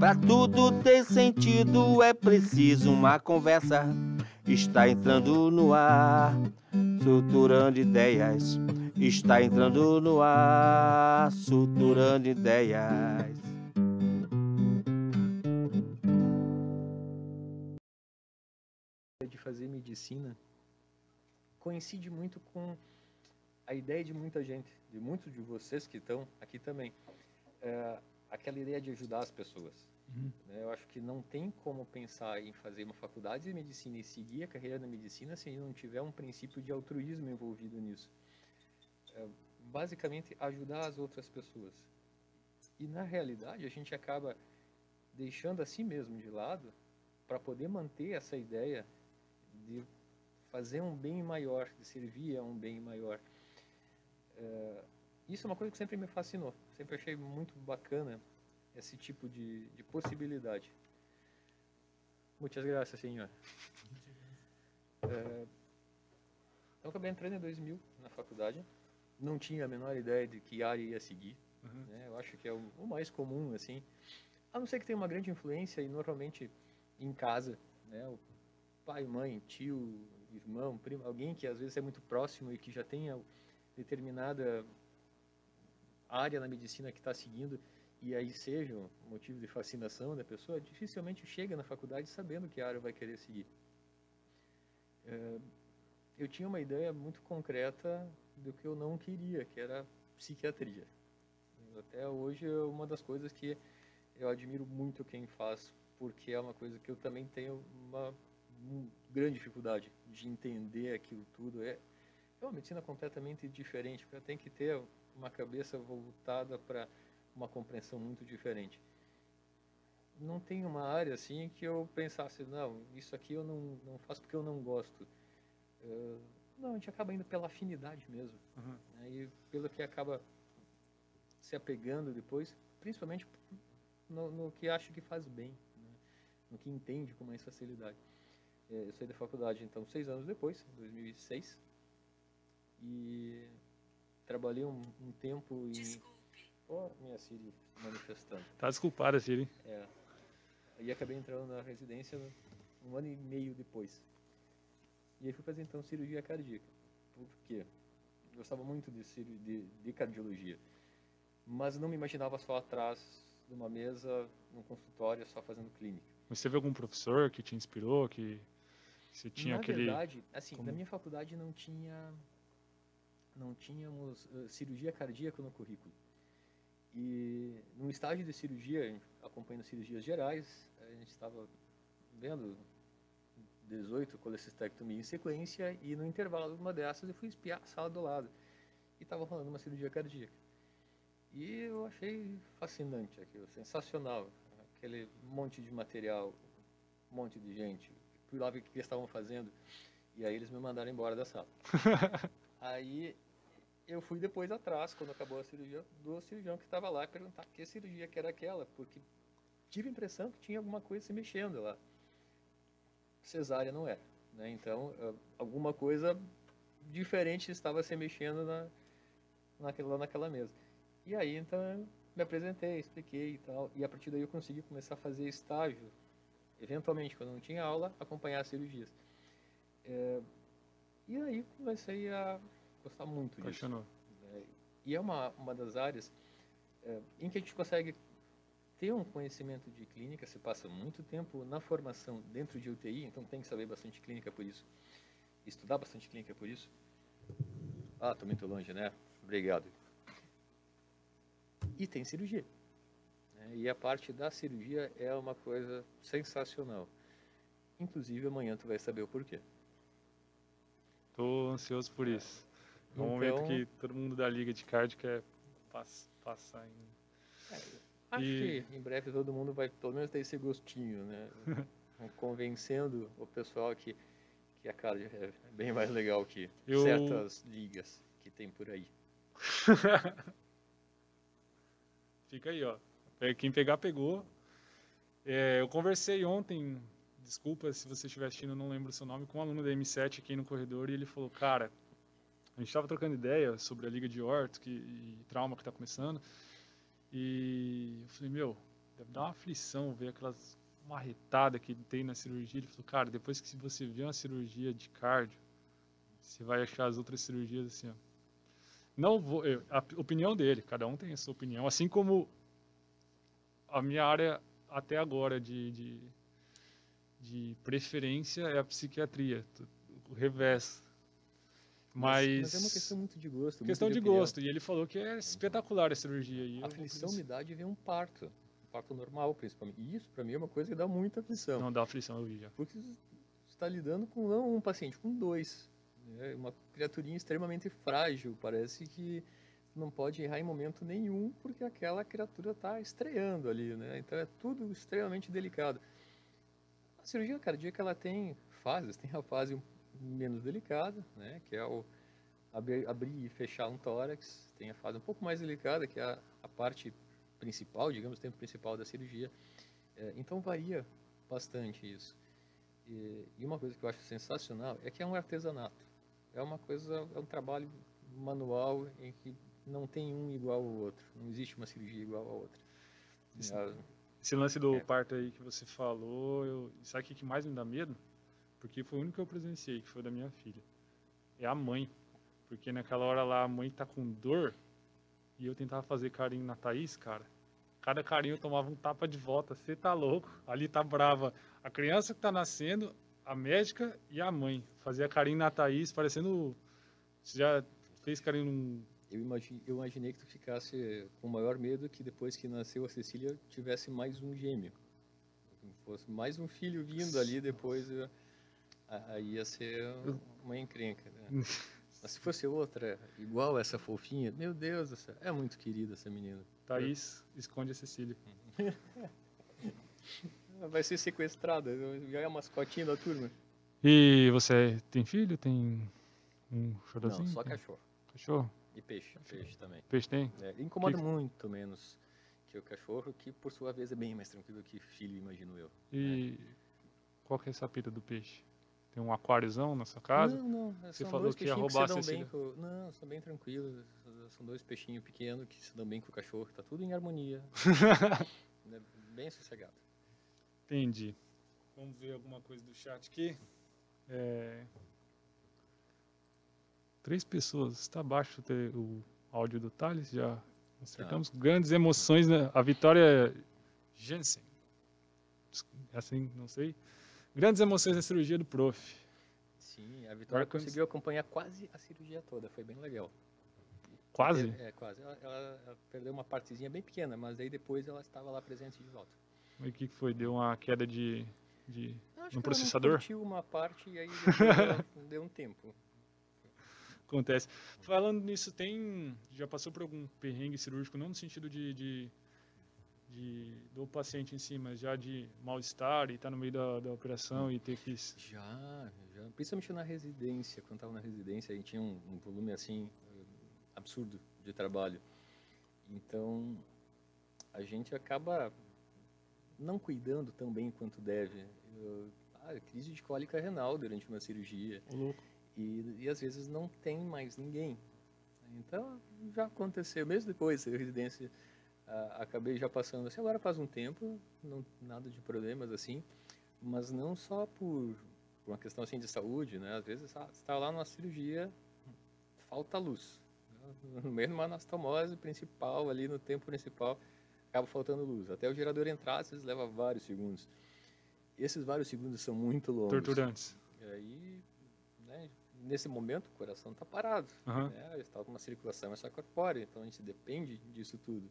Pra tudo ter sentido é preciso uma conversa. Está entrando no ar, suturando ideias. Está entrando no ar, suturando ideias. De fazer medicina coincide muito com a ideia de muita gente, de muitos de vocês que estão aqui também. É, aquela ideia de ajudar as pessoas. Uhum. Né? Eu acho que não tem como pensar em fazer uma faculdade de medicina e seguir a carreira da medicina se não tiver um princípio de altruísmo envolvido nisso. É, basicamente, ajudar as outras pessoas. E na realidade, a gente acaba deixando a si mesmo de lado para poder manter essa ideia de fazer um bem maior, de servir a um bem maior. É, isso é uma coisa que sempre me fascinou, sempre achei muito bacana esse tipo de, de possibilidade. Muitas graças, senhor. É, então, acabei entrando em 2000 na faculdade. Não tinha a menor ideia de que área ia seguir. Uhum. Né? Eu acho que é o, o, mais comum, assim. A não ser que tenha uma grande influência e normalmente em casa, né? O pai, mãe, tio, irmão, primo, alguém que às vezes é muito próximo e que já tenha determinada área na medicina que está seguindo e aí seja um motivo de fascinação da pessoa, dificilmente chega na faculdade sabendo que área vai querer seguir. É, eu tinha uma ideia muito concreta do que eu não queria, que era psiquiatria. Até hoje é uma das coisas que eu admiro muito quem faz, porque é uma coisa que eu também tenho uma grande dificuldade de entender aquilo tudo. É, é uma medicina completamente diferente, tem que ter uma cabeça voltada para uma compreensão muito diferente. Não tem uma área assim que eu pensasse, não, isso aqui eu não, não faço porque eu não gosto. Uh, não, a gente acaba indo pela afinidade mesmo. Uhum. Né, e pelo que acaba se apegando depois, principalmente no, no que acha que faz bem, né? no que entende com mais facilidade. É, eu saí da faculdade, então, seis anos depois, 2006, e trabalhei um, um tempo em... Desculpe. Oh, minha Siri manifestando. Tá desculpada, Siri. É. E acabei entrando na residência um ano e meio depois. E aí fui fazer então cirurgia cardíaca. Por quê? Gostava muito de, de, de cardiologia. Mas não me imaginava só atrás de uma mesa, num consultório, só fazendo clínica. Mas teve algum professor que te inspirou, que você tinha na aquele... Na verdade, assim, Como... na minha faculdade não tinha não tínhamos uh, cirurgia cardíaca no currículo. E no estágio de cirurgia, acompanhando cirurgias gerais, a gente estava vendo 18 colecistectomia em sequência e no intervalo de uma dessas eu fui espiar a sala do lado e estava rolando uma cirurgia cardíaca. E eu achei fascinante aquilo, sensacional, aquele monte de material, um monte de gente. Fui lá ver o que eles estavam fazendo e aí eles me mandaram embora da sala. aí eu fui depois atrás, quando acabou a cirurgia, do cirurgião que estava lá perguntar que cirurgia que era aquela, porque tive a impressão que tinha alguma coisa se mexendo lá. Cesárea não era, né? Então, eh, alguma coisa diferente estava se mexendo na, naquela, naquela mesa. E aí, então, me apresentei, expliquei e tal, e a partir daí eu consegui começar a fazer estágio, eventualmente, quando não tinha aula, acompanhar as cirurgias. É, e aí comecei a gostar muito Apaixonou. disso. É, e é uma, uma das áreas é, em que a gente consegue ter um conhecimento de clínica, se passa muito tempo na formação dentro de UTI, então tem que saber bastante clínica por isso, estudar bastante clínica por isso. Ah, estou muito longe, né? Obrigado. E tem cirurgia. Né? E a parte da cirurgia é uma coisa sensacional. Inclusive, amanhã tu vai saber o porquê. Estou ansioso por isso. É um então, momento que todo mundo da Liga de Card quer passar em... É, acho e... que em breve todo mundo vai pelo menos ter esse gostinho, né? Convencendo o pessoal que, que a card é bem mais legal que Eu... certas ligas que tem por aí. Fica aí, ó. Quem pegar, pegou. É, eu conversei ontem, desculpa se você estiver assistindo, não lembro o seu nome, com um aluno da M7 aqui no corredor e ele falou, cara, a gente estava trocando ideia sobre a Liga de Orto que, e trauma que está começando. E eu falei, meu, deve dar uma aflição ver aquelas marretadas que tem na cirurgia. Ele falou, cara, depois que você vê uma cirurgia de cardio, você vai achar as outras cirurgias assim, ó. Não vou, eu, a opinião dele, cada um tem a sua opinião, assim como a minha área até agora de, de, de preferência é a psiquiatria, o revés. Mas, mas, é uma questão muito de gosto. Questão de, de gosto. E ele falou que é espetacular a cirurgia. E a aflição me dá de ver um parto. Um parto normal, principalmente. E isso, para mim, é uma coisa que dá muita aflição. Não dá aflição, eu vi já. Porque você está lidando com não um paciente, com dois. É uma criaturinha extremamente frágil. Parece que não pode errar em momento nenhum, porque aquela criatura está estreando ali, né? Então é tudo extremamente delicado. A cirurgia cardíaca, ela tem fases. Tem a fase menos delicada, né, que é o abrir, abrir e fechar um tórax. Tem a fase um pouco mais delicada, que é a, a parte principal, digamos, o tempo principal da cirurgia. É, então varia bastante isso. E, e, uma coisa que eu acho sensacional é que é um artesanato. É uma coisa, é um trabalho manual em que não tem um igual ao outro. Não existe uma cirurgia igual à outra. Esse, é, esse lance do é. parto aí que você falou, eu, sabe o que mais me dá medo? Porque foi o único que eu presenciei, que foi da minha filha. É a mãe. Porque naquela hora lá a mãe tá com dor e eu tentava fazer carinho na Thaís, cara. Cada carinho eu tomava um tapa de volta. Você tá louco? Ali tá brava. A criança que tá nascendo, a médica e a mãe. Fazia carinho na Thaís, parecendo. Você já fez carinho num. Eu imaginei, eu imaginei que tu ficasse com o maior medo que depois que nasceu a Cecília tivesse mais um gêmeo. Fosse mais um filho vindo ali depois. Eu aí ia ser uma encrenca. Né? Mas se fosse outra, igual essa fofinha, meu Deus, essa, é muito querida essa menina. Thaís, esconde a Cecília. Vai ser sequestrada, já é a mascotinha da turma. E você tem filho? Tem um chorozinho? Não, só cachorro. Cachorro? E peixe, peixe também. Peixe tem? É, incomoda que... muito menos que o cachorro, que por sua vez é bem mais tranquilo que filho, imagino eu. E é. qual que é essa pita do peixe? Tem um aquáriozão na sua casa? Não, não. Você falou que ia roubar que Cecília. Com... Não, são bem tranquilos. São dois peixinhos pequenos que se dão bem com o cachorro. Tá tudo em harmonia. Né, bem sossegado. Entendi. Vamos ver alguma coisa do chat aqui. É... Três pessoas. Está abaixo o áudio do Thales. Já acertamos. Tá. Grandes emoções. Né? A vitória Jensen. É assim, não sei. Grandes emoções na cirurgia do prof. Sim, a Vitória Marcos... conseguiu acompanhar quase a cirurgia toda, foi bem legal. Quase? É, é quase. Ela, ela, ela, perdeu uma partezinha bem pequena, mas aí depois ela estava lá presente de volta. E o que foi? Deu uma queda de, de Acho no processador? Acho uma parte e aí deu um tempo. Acontece. Falando nisso, tem já passou por algum perrengue cirúrgico, não no sentido de, de de, do paciente em si, mas já de mal-estar e estar tá no meio da, da operação e ter que... Já, já. Principalmente na residência, quando estava na residência, a gente tinha um, um, volume assim absurdo de trabalho. Então, a gente acaba não cuidando tão bem quanto deve. Eu, ah, crise de cólica renal durante uma cirurgia. E, e às vezes não tem mais ninguém. Então, já aconteceu, mesmo depois da residência acabei já passando assim, agora faz um tempo, não, nada de problemas assim, mas não só por, por uma questão assim de saúde, né? Às vezes está lá numa cirurgia, falta luz. Né? No meio de uma anastomose principal, ali no tempo principal, acaba faltando luz. Até o gerador entrar, às vezes leva vários segundos. Esses vários segundos são muito longos. Torturantes. E aí, né, nesse momento, o coração está parado. Uhum. Né? Está com uma circulação extracorpórea, então a gente depende disso tudo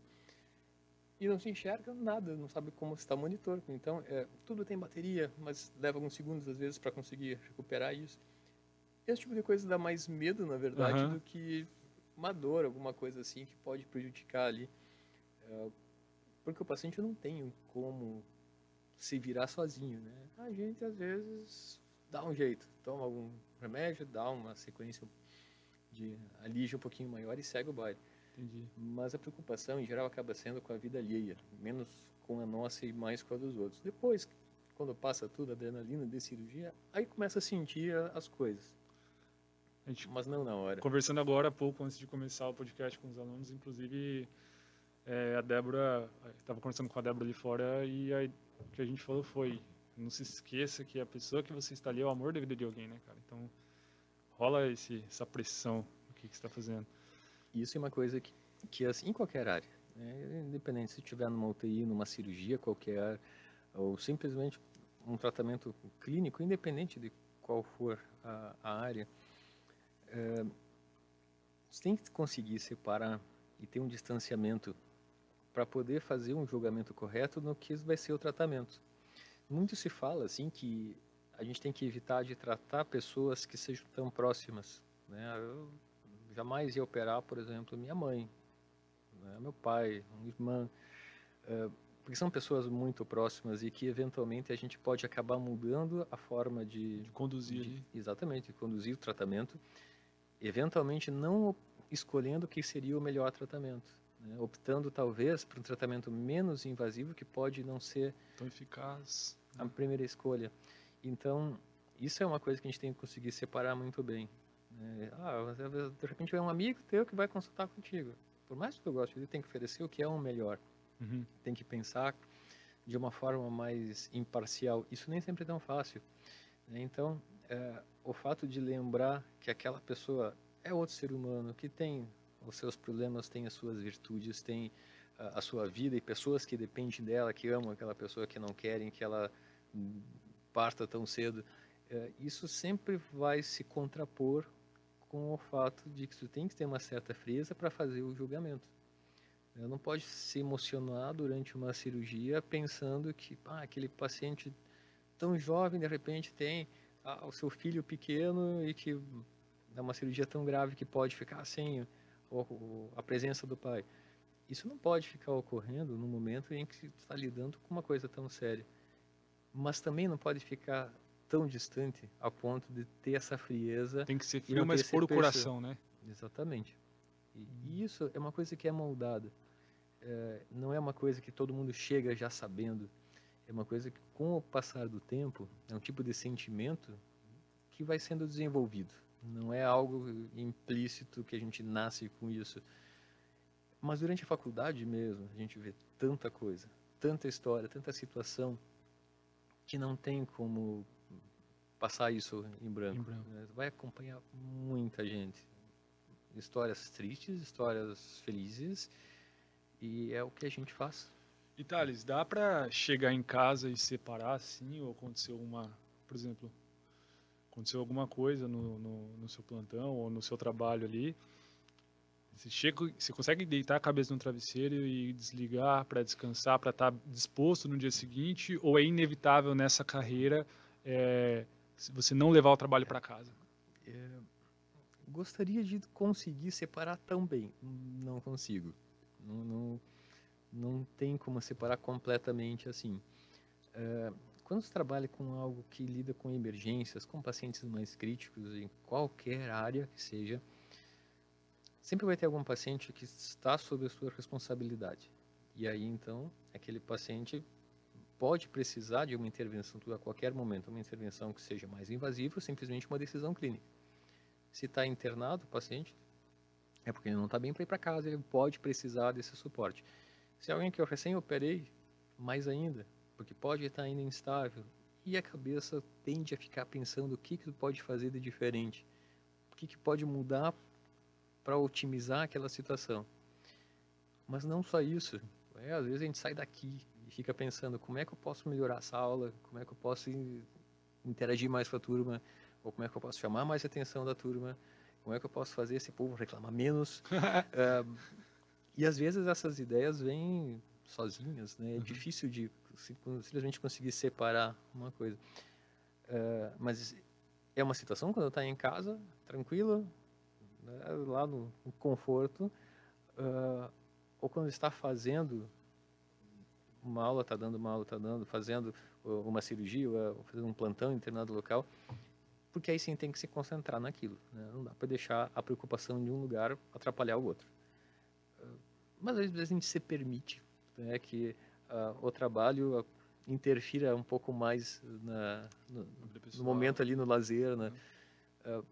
e não se enxerga nada, não sabe como está o monitor. Então, é, tudo tem bateria, mas leva alguns segundos às vezes para conseguir recuperar isso. Esse tipo de coisa dá mais medo, na verdade, uhum. do que uma dor, alguma coisa assim que pode prejudicar ali. É, porque o paciente não tem como se virar sozinho, né? A gente às vezes dá um jeito, toma algum remédio, dá uma sequência de alívio um pouquinho maior e segue o baile. Entendi. Mas a preocupação, em geral, acaba sendo com a vida alheia, menos com a nossa e mais com a dos outros. Depois, quando passa tudo, a adrenalina de cirurgia, aí começa a sentir as coisas. A gente, Mas não na hora. Conversando agora há pouco, antes de começar o podcast com os alunos, inclusive, é, a Débora, estava conversando com a Débora ali fora e aí, o que a gente falou foi, não se esqueça que a pessoa que você está ali é o amor da vida de alguém, né, cara? Então, rola esse, essa pressão no que, que você está fazendo. Isso é uma coisa que, que assim, em qualquer área, né? independente se estiver numa UTI, numa cirurgia qualquer, ou simplesmente um tratamento clínico, independente de qual for a, a área, é, você tem que conseguir separar e ter um distanciamento para poder fazer um julgamento correto no que vai ser o tratamento. Muito se fala assim que a gente tem que evitar de tratar pessoas que sejam tão próximas. Né? Eu jamais ia operar, por exemplo, minha mãe, né? meu pai, minha irmã, uh, porque são pessoas muito próximas e que eventualmente a gente pode acabar mudando a forma de, de conduzir. De, exatamente, conduzir o tratamento, eventualmente não escolhendo o que seria o melhor tratamento. Né? optando talvez por um tratamento menos invasivo que pode não ser tão eficaz a primeira escolha. Então, isso é uma coisa que a gente tem que conseguir separar muito bem. É, ah, de repente é um amigo teu que vai consultar contigo. Por mais que tu goste, ele tem que oferecer o que é o melhor. Uhum. Tem que pensar de uma forma mais imparcial. Isso nem sempre é tão fácil. Né? Então, é, o fato de lembrar que aquela pessoa é outro ser humano, que tem os seus problemas, tem as suas virtudes, tem a, a sua vida e pessoas que dependem dela, que amam aquela pessoa, que não querem que ela parta tão cedo. É, isso sempre vai se contrapor com o fato de que tu tem que ter uma certa frieza para fazer o julgamento. Não pode se emocionar durante uma cirurgia pensando que aquele paciente tão jovem de repente tem ah, o seu filho pequeno e que é uma cirurgia tão grave que pode ficar sem a presença do pai. Isso não pode ficar ocorrendo no momento em que está lidando com uma coisa tão séria mas também não pode ficar tão distante a ponto de ter essa frieza. Tem que ser frio, mas por o coração, né? Exatamente. E, e, isso é uma coisa que é moldada. É, não é uma coisa que todo mundo chega já sabendo. É uma coisa que, com o passar do tempo, é um tipo de sentimento que vai sendo desenvolvido. Não é algo implícito que a gente nasce com isso. Mas durante a faculdade mesmo, a gente vê tanta coisa, tanta história, tanta situação que não tem como passar isso em branco. Em branco. Né? Vai acompanhar muita gente. Histórias tristes, histórias felizes, e é o que a gente faz. E Thales, dá para chegar em casa e separar assim, ou aconteceu uma, por exemplo, aconteceu alguma coisa no, no, no seu plantão ou no seu trabalho ali, você, chega, você consegue deitar a cabeça no travesseiro e desligar para descansar, para estar tá disposto no dia seguinte? Ou é inevitável nessa carreira é, você não levar o trabalho para casa? É, gostaria de conseguir separar tão bem. Não consigo. Não, não, não tem como separar completamente assim. É, quando você trabalha com algo que lida com emergências, com pacientes mais críticos, em qualquer área que seja, sempre vai ter algum paciente que está sob a sua responsabilidade. E aí, então, aquele paciente pode precisar de uma intervenção a qualquer momento, uma intervenção que seja mais invasiva ou simplesmente uma decisão clínica. Se está internado o paciente, é porque ele não está bem para ir para casa, ele pode precisar desse suporte. Se é alguém que eu recém operei, mais ainda, porque pode estar ainda instável, e a cabeça tende a ficar pensando o que, que pode fazer de diferente, o que, que pode mudar para otimizar aquela situação. Mas não só isso. É, às vezes a gente sai daqui e fica pensando como é que eu posso melhorar essa aula, como é que eu posso interagir mais com a turma, ou como é que eu posso chamar mais a atenção da turma, como é que eu posso fazer esse povo reclamar menos. é, e às vezes essas ideias vêm sozinhas, né? É uhum. difícil de simplesmente conseguir separar uma coisa. É, mas é uma situação quando está em casa, tranquila, né, lá no, no conforto, uh, ou quando está fazendo uma aula, está dando uma aula, está dando, fazendo uma cirurgia, ou fazendo um plantão em determinado local, porque aí sim tem que se concentrar naquilo. Né? Não dá para deixar a preocupação de um lugar atrapalhar o outro. Uh, mas às vezes a gente se permite né, que uh, o trabalho interfira um pouco mais na, no, no, momento ali no lazer, né? Uh,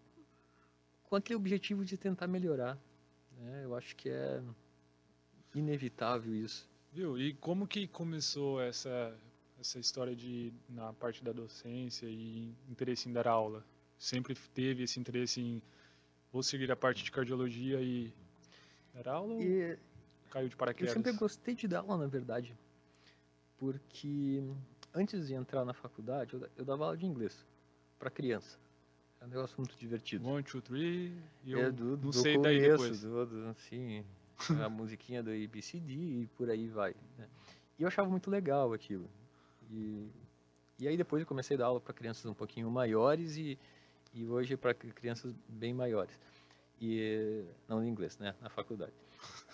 com aquele objetivo de tentar melhorar. Né? Eu acho que é inevitável isso. Viu? E como que começou essa essa história de na parte da docência e interesse em dar aula? Sempre teve esse interesse em vou seguir a parte de cardiologia e dar aula? E caiu de paraquedas? Eu sempre gostei de dar aula, na verdade, porque antes de entrar na faculdade eu, eu dava aula de inglês para criança. É um negócio muito divertido. One, two, three. E eu é do, não do sei começo, daí depois. Do, do, assim, a musiquinha do ABCD e por aí vai. né? E eu achava muito legal aquilo. E, e aí depois eu comecei a dar aula para crianças um pouquinho maiores e, e hoje para crianças bem maiores. E não em inglês, né, na faculdade.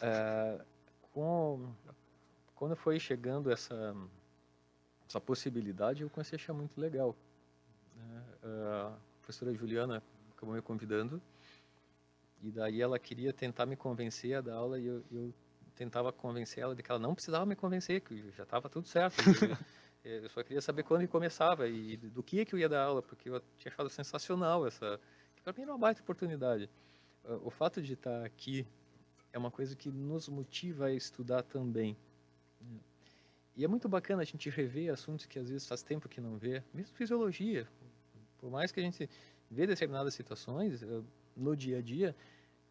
Ah, com, quando foi chegando essa essa possibilidade, eu comecei a achar muito legal. Ah, a professora Juliana acabou me convidando e daí ela queria tentar me convencer a dar aula e eu, eu tentava convencer ela de que ela não precisava me convencer, que já estava tudo certo. que eu só queria saber quando que começava e do que que eu ia dar aula, porque eu tinha achado sensacional essa. Para mim era uma baita oportunidade. O fato de estar aqui é uma coisa que nos motiva a estudar também. E é muito bacana a gente rever assuntos que às vezes faz tempo que não vê, mesmo fisiologia. Por mais que a gente vê determinadas situações eh, no dia a dia,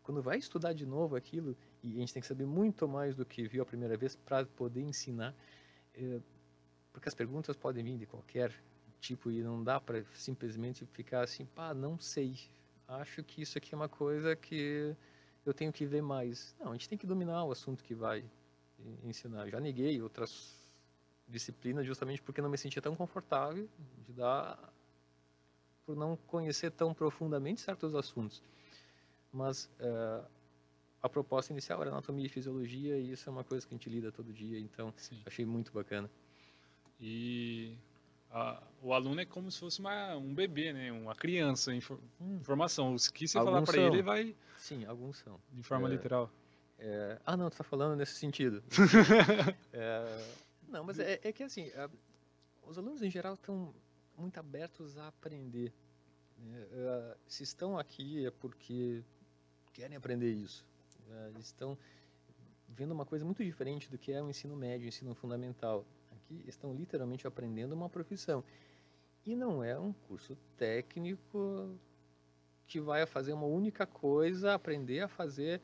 quando vai estudar de novo aquilo, e a gente tem que saber muito mais do que viu a primeira vez para poder ensinar, eh, porque as perguntas podem vir de qualquer tipo e não dá para simplesmente ficar assim, pá, não sei. Acho que isso aqui é uma coisa que eu tenho que ver mais. Não, a gente tem que dominar o assunto que vai ensinar. Já neguei outras disciplinas justamente porque não me sentia tão confortável de dar por não conhecer tão profundamente certos assuntos. Mas eh, a proposta inicial era anatomia e fisiologia e isso é uma coisa que a gente lida todo dia, então Sim. achei muito bacana. E a- o aluno é como se fosse uma, um bebê, né? Uma criança em for- informação. O que você falar Alguns para ele, ele vai Sim, alguns são. de forma É. literal. É, ah, não, tu tá falando nesse sentido. É, não, mas é, é que assim, é, os alunos em geral estão muito abertos a aprender. né? É, se estão aqui é porque querem aprender isso. É, eles estão vendo uma coisa muito diferente do que é o ensino médio, o ensino fundamental. Aqui estão literalmente aprendendo uma profissão. E não é um curso técnico que vai fazer uma única coisa, aprender a fazer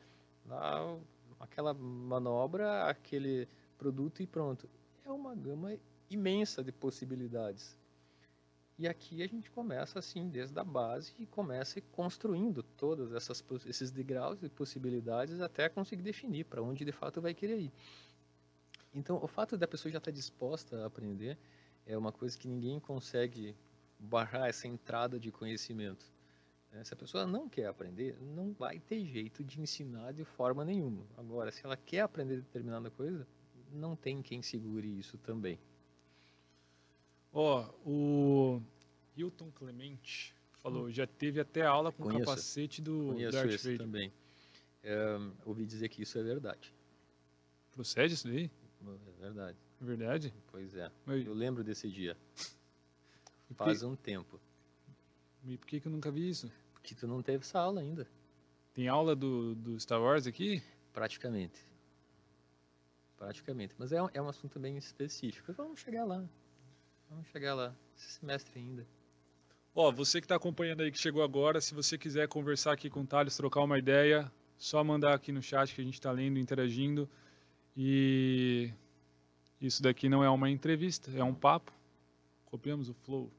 aquela manobra, aquele produto e pronto. É uma gama imensa de possibilidades. E aqui a gente começa assim desde a base e começa construindo todas essas esses degraus de possibilidades até conseguir definir para onde de fato vai querer ir. Então, o fato da pessoa já estar disposta a aprender é uma coisa que ninguém consegue barrar essa entrada de conhecimento. né? Se a pessoa não quer aprender, não vai ter jeito de ensinar de forma nenhuma. Agora, se ela quer aprender determinada coisa, não tem quem segure isso também. Ó, o Hilton Clemente falou, já teve até aula com o Conheço. capacete do Conheço Darth Vader. também. É, ouvi dizer que isso é verdade. Procede isso daí? É verdade. É verdade? Pois é. Mas, Eu lembro desse dia. Faz que- um tempo. e por que, que eu nunca vi isso? Porque tu não teve essa aula ainda. Tem aula do, do Star Wars aqui? Praticamente. Praticamente. Mas é é um assunto bem específico. Vamos chegar lá. Vamos chegar lá. Esse semestre ainda. Ó, você que está acompanhando aí, que chegou agora, se você quiser conversar aqui com o Thales, trocar uma ideia, só mandar aqui no chat que a gente está lendo, interagindo. E isso daqui não é uma entrevista, é um papo. Copiamos o flow.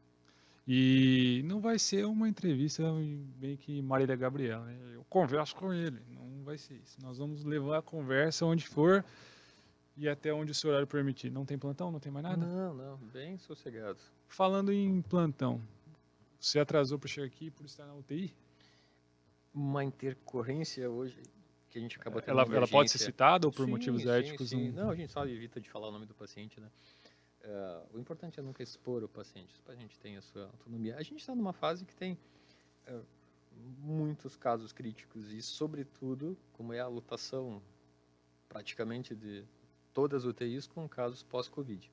E não vai ser uma entrevista bem que Marília Gabriela. né? Eu converso com ele, não vai ser isso. Nós vamos levar a conversa onde for e até onde o seu horário permitir. Não tem plantão? Não tem mais nada? Não, não. Bem sossegado. Falando em plantão, você atrasou para chegar aqui por estar na UTI? Uma intercorrência hoje que a gente acabou tendo Ela, ela pode ser citada ou por Sim, motivos sim, éticos? sim. não- Não, a gente só evita de falar o nome do paciente, né? Eh, o importante é nunca expor o paciente. O paciente tem a sua autonomia. A gente está numa fase que tem eh, muitos casos críticos e, sobretudo, como é a lotação praticamente de todas as UTIs com casos pós-Covid.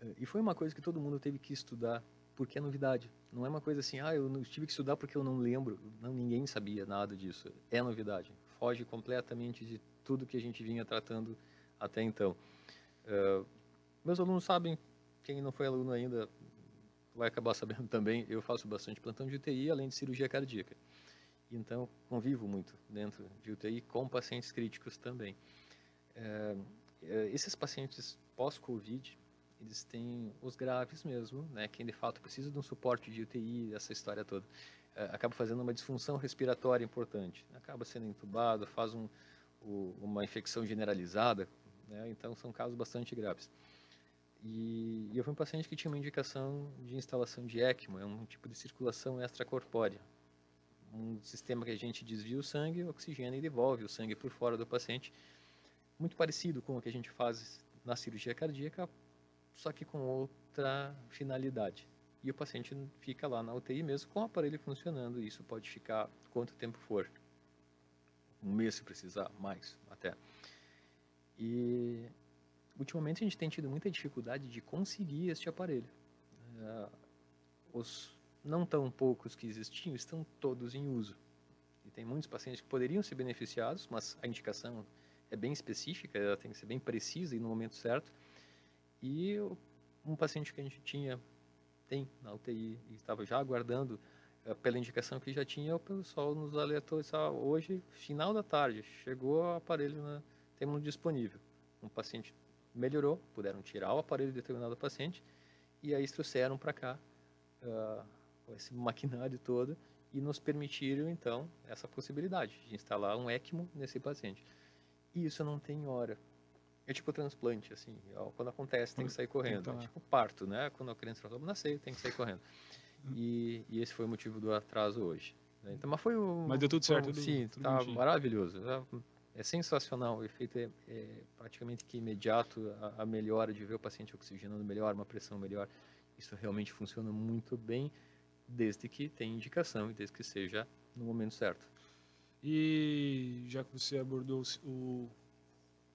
Eh, e foi uma coisa que todo mundo teve que estudar porque é novidade. Não é uma coisa assim, ah, eu tive que estudar porque eu não lembro. Não, ninguém sabia nada disso. É novidade. Foge completamente de tudo que a gente vinha tratando até então. Uh, meus alunos sabem, quem não foi aluno ainda vai acabar sabendo também, eu faço bastante plantão de UTI, além de cirurgia cardíaca. Então, convivo muito dentro de UTI com pacientes críticos também. É, esses pacientes pós-Covid, eles têm os graves mesmo, né? Quem de fato precisa de um suporte de UTI, essa história toda, é, acaba fazendo uma disfunção respiratória importante, acaba sendo entubado, faz um, o, uma infecção generalizada, né? Então são casos bastante graves. E, e eu fui um paciente que tinha uma indicação de instalação de ECMO, é um tipo de circulação extracorpórea, um sistema que a gente desvia o sangue, oxigena e devolve o sangue por fora do paciente, muito parecido com o que a gente faz na cirurgia cardíaca, só que com outra finalidade. E o paciente fica lá na UTI mesmo com o aparelho funcionando, e isso pode ficar quanto tempo for. Um mês se precisar, mais até. E ultimamente a gente tem tido muita dificuldade de conseguir este aparelho. Uh, os não tão poucos que existiam estão todos em uso. E tem muitos pacientes que poderiam ser beneficiados, mas a indicação é bem específica, ela tem que ser bem precisa e no momento certo. E um paciente que a gente tinha, tem na UTI e estava já aguardando uh, pela indicação que já tinha, o pessoal nos alertou, ah, hoje, final da tarde, chegou o aparelho, temos disponível. Um paciente melhorou, puderam tirar o aparelho de determinado paciente e aí trouxeram para cá uh, esse maquinário todo e nos permitiram então essa possibilidade de instalar um ECMO nesse paciente. E isso não tem hora. É tipo transplante, assim, quando acontece tem que sair correndo. É tipo parto, né? Quando a criança vai nascer, tem que sair correndo. Hum. E, e, esse foi o motivo do atraso hoje. Né? Então, mas foi um, Mas deu tudo certo. Sim, tudo tá maravilhoso. É, é sensacional, o efeito é, é praticamente que imediato, a, a, melhora de ver o paciente oxigenando melhor, uma pressão melhor, isso realmente funciona muito bem, desde que tenha indicação e desde que seja no momento certo. E já que você abordou o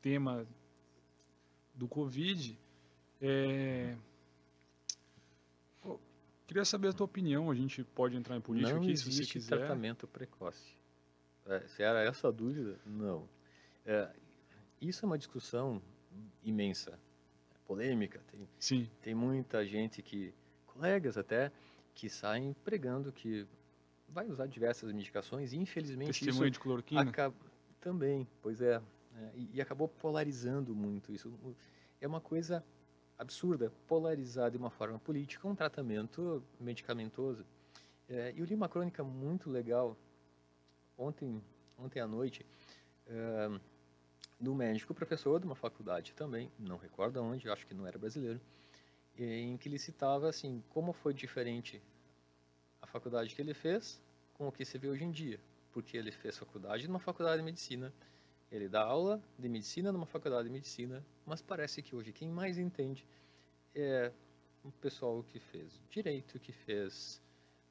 tema do Covid, é... queria saber a tua opinião, a gente pode entrar em política Não aqui se você quiser. tratamento precoce. É, se era essa a dúvida, não. É, isso é uma discussão imensa, polêmica. Tem, Sim. tem muita gente que, colegas até, que saem pregando que vai usar diversas medicações e infelizmente Testemunho isso de cloroquina? Acaba, também, pois é, é e, e, acabou polarizando muito isso. É uma coisa absurda, polarizar de uma forma política um tratamento medicamentoso. É, eu li uma crônica muito legal ontem, ontem à noite, uh, do médico professor de uma faculdade também, não recordo onde, acho que não era brasileiro, em que ele citava assim como foi diferente a faculdade que ele fez com o que se vê hoje em dia, porque ele fez faculdade numa faculdade de medicina, ele dá aula de medicina numa faculdade de medicina, mas parece que hoje quem mais entende é o pessoal que fez direito, que fez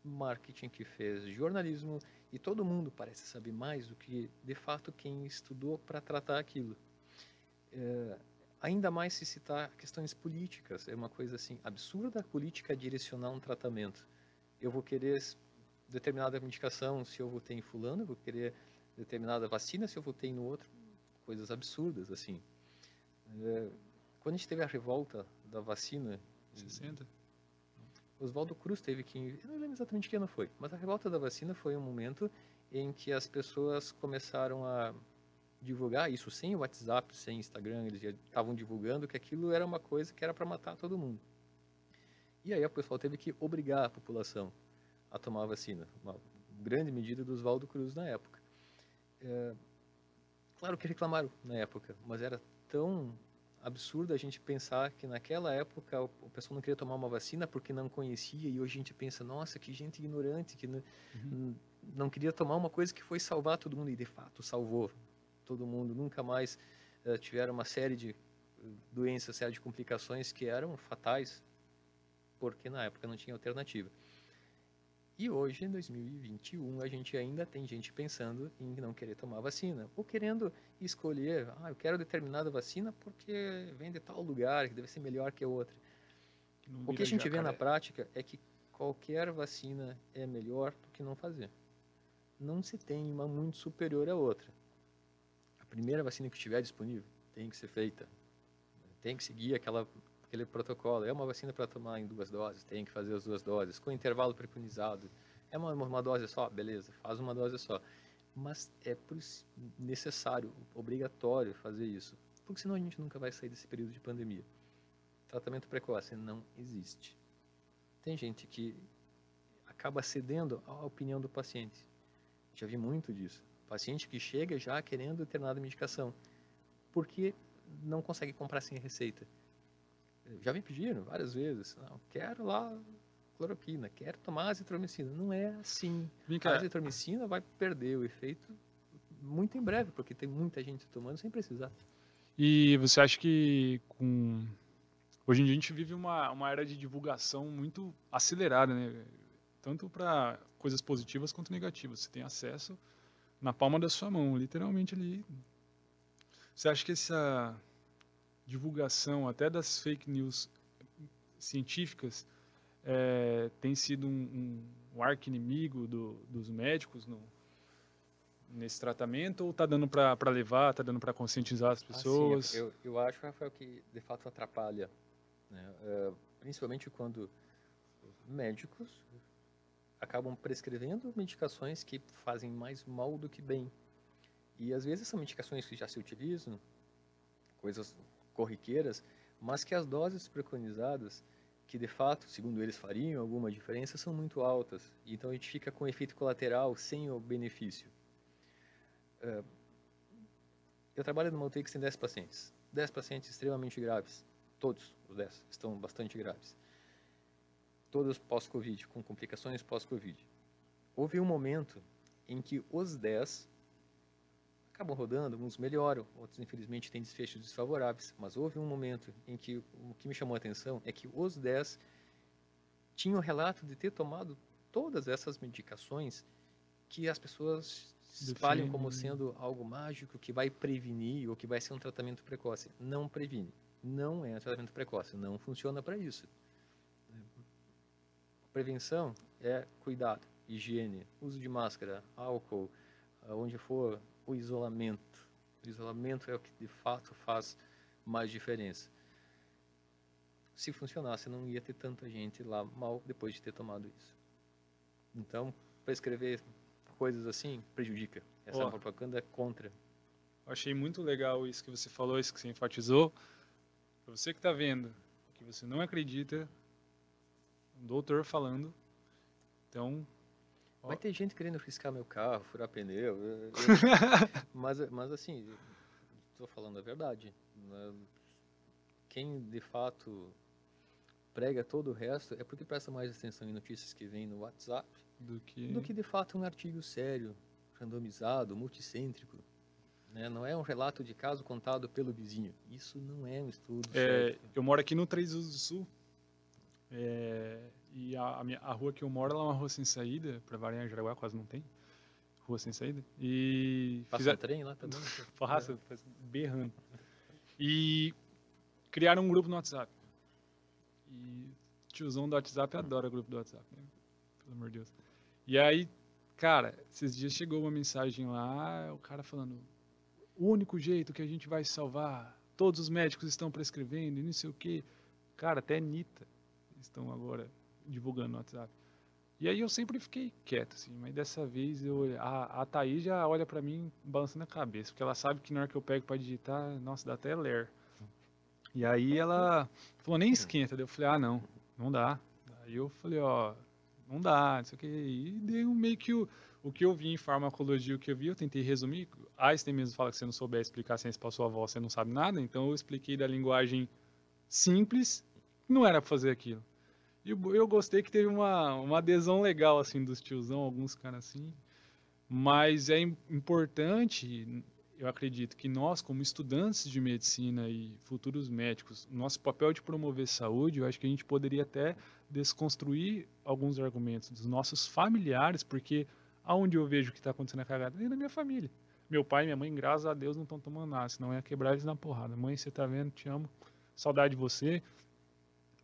marketing, que fez jornalismo, e todo mundo parece saber mais do que, de fato, quem estudou para tratar aquilo. É, ainda mais se citar questões políticas. É uma coisa assim absurda a política direcionar um tratamento. Eu vou querer determinada medicação se eu votei em fulano, eu vou querer determinada vacina se eu votei no outro. Coisas absurdas, assim. É, quando a gente teve a revolta da vacina... 60? Oswaldo Cruz teve que. Eu não lembro exatamente que ano foi, mas a revolta da vacina foi um momento em que as pessoas começaram a divulgar isso sem WhatsApp, sem Instagram, eles já estavam divulgando que aquilo era uma coisa que era para matar todo mundo. E aí o pessoal teve que obrigar a população a tomar a vacina, uma grande medida do Oswaldo Cruz na época. É, claro que reclamaram na época, mas era tão absurdo a gente pensar que naquela época o pessoal não queria tomar uma vacina porque não conhecia e hoje a gente pensa, nossa, que gente ignorante, que não, uhum. não queria tomar uma coisa que foi salvar todo mundo e de fato salvou todo mundo. Nunca mais uh, tiveram uma série de doenças, série de complicações que eram fatais porque na época não tinha alternativa. E hoje, em 2021, a gente ainda tem gente pensando em não querer tomar vacina, ou querendo escolher, ah, eu quero determinada vacina porque vem de tal lugar, que deve ser melhor que a outra. O que a gente vê na prática é que qualquer vacina é melhor do que não fazer. Não se tem uma muito superior à outra. primeira vacina que estiver disponível tem que ser feita. Tem que seguir aquela, aquele protocolo. É uma vacina para tomar em duas doses, tem que fazer as duas doses, com intervalo preconizado. É uma, uma dose só? Beleza, faz uma dose só. Mas é necessário, obrigatório fazer isso, porque senão a gente nunca vai sair desse período de pandemia. Tratamento precoce não existe. Tem gente que acaba cedendo à opinião do paciente. Já vi muito disso. Paciente que chega já querendo determinada medicação, porque não consegue comprar sem receita. Já me pediram várias vezes, não, quero lá cloroquina, quero tomar azitromicina. Não é assim. A azitromicina vai perder o efeito muito em breve, porque tem muita gente tomando sem precisar. E você acha que com hoje em dia a gente vive uma, uma era de divulgação muito acelerada, né? Tanto para coisas positivas quanto negativas. Você tem acesso na palma da sua mão, literalmente ali. Você acha que essa divulgação até das fake news científicas é, tem sido um, um, um arqui-inimigo do, dos médicos no, nesse tratamento ou está dando para levar, está dando para conscientizar as pessoas? Ah, eu, eu acho, Rafael, que de fato atrapalha, né? uh, principalmente quando médicos acabam prescrevendo medicações que fazem mais mal do que bem. E às vezes são medicações que já se utilizam, coisas corriqueiras, mas que as doses preconizadas que de fato, segundo eles, fariam alguma diferença, são muito altas. Então a gente fica com efeito colateral sem o benefício. Uh, eu trabalho numa UTI que tem 10 pacientes. 10 pacientes extremamente graves. Todos os 10 estão bastante graves. Todos pós-Covid, com complicações pós-Covid. Houve um momento em que os 10 acabam rodando, uns melhoram, outros infelizmente têm desfechos desfavoráveis, mas houve um momento em que o que me chamou a atenção é que os 10 tinham relato de ter tomado todas essas medicações que as pessoas espalham como sendo algo mágico que vai prevenir ou que vai ser um tratamento precoce. Não previne. Não é um tratamento precoce. Não funciona para isso. Prevenção é cuidado, higiene, uso de máscara, álcool, onde for o isolamento. O isolamento é o que de fato faz mais diferença. Se funcionasse, não ia ter tanta gente lá mal depois de ter tomado isso. Então, para escrever coisas assim, prejudica. Essa oh, propaganda é contra. Achei muito legal isso que você falou, isso que você enfatizou. Para você que está vendo, que você não acredita, um doutor falando, então Vai ter gente querendo riscar meu carro, furar pneu. Eu, eu, mas, mas assim, estou falando a verdade. Né? Quem de fato prega todo o resto é porque presta mais atenção em notícias que vêm no WhatsApp do que, do que de fato um artigo sério, randomizado, multicêntrico. Né? Não é um relato de caso contado pelo vizinho. Isso não é um estudo. É, eu moro aqui no Três Rios do Sul. É, e a, a, minha, a, rua que eu moro é uma rua sem saída, para variar em Jaraguá quase não tem. Rua sem saída. E. Passa fizer... um trem lá também? Passa, é. berrando. E criaram um grupo no WhatsApp. E tiozão do WhatsApp adora grupo do WhatsApp, né? Pelo amor de Deus. E aí, cara, esses dias chegou uma mensagem lá, o cara falando: o único jeito que a gente vai salvar, todos os médicos estão prescrevendo e não sei o quê. Cara, até Anitta estão agora divulgando no WhatsApp. E aí eu sempre fiquei quieto, assim, mas dessa vez eu, a, a Thaís já olha para mim balançando a cabeça, porque ela sabe que na hora que eu pego para digitar, nossa, dá até ler. E aí ela falou, nem esquenta. Daí eu falei, ah, não, não dá. Aí eu falei, ó, não dá, não sei o que. E dei um meio que o, o que eu vi em farmacologia, o que eu vi, eu tentei resumir. Einstein mesmo fala que se você não souber explicar a ciência para sua avó, você não sabe nada. Então eu expliquei da linguagem simples, não era para fazer aquilo. E eu gostei que teve uma, uma adesão legal, assim, dos tiozão, alguns caras assim. Mas é importante, eu acredito, que nós, como estudantes de medicina e futuros médicos, nosso papel de promover saúde, eu acho que a gente poderia até desconstruir alguns argumentos dos nossos familiares, porque aonde eu vejo que está acontecendo a cagada? Dentro da minha família. Meu pai e minha mãe, graças a Deus, não estão tomando nada, senão ia quebrar eles na porrada. Mãe, você tá vendo, te amo, saudade de você.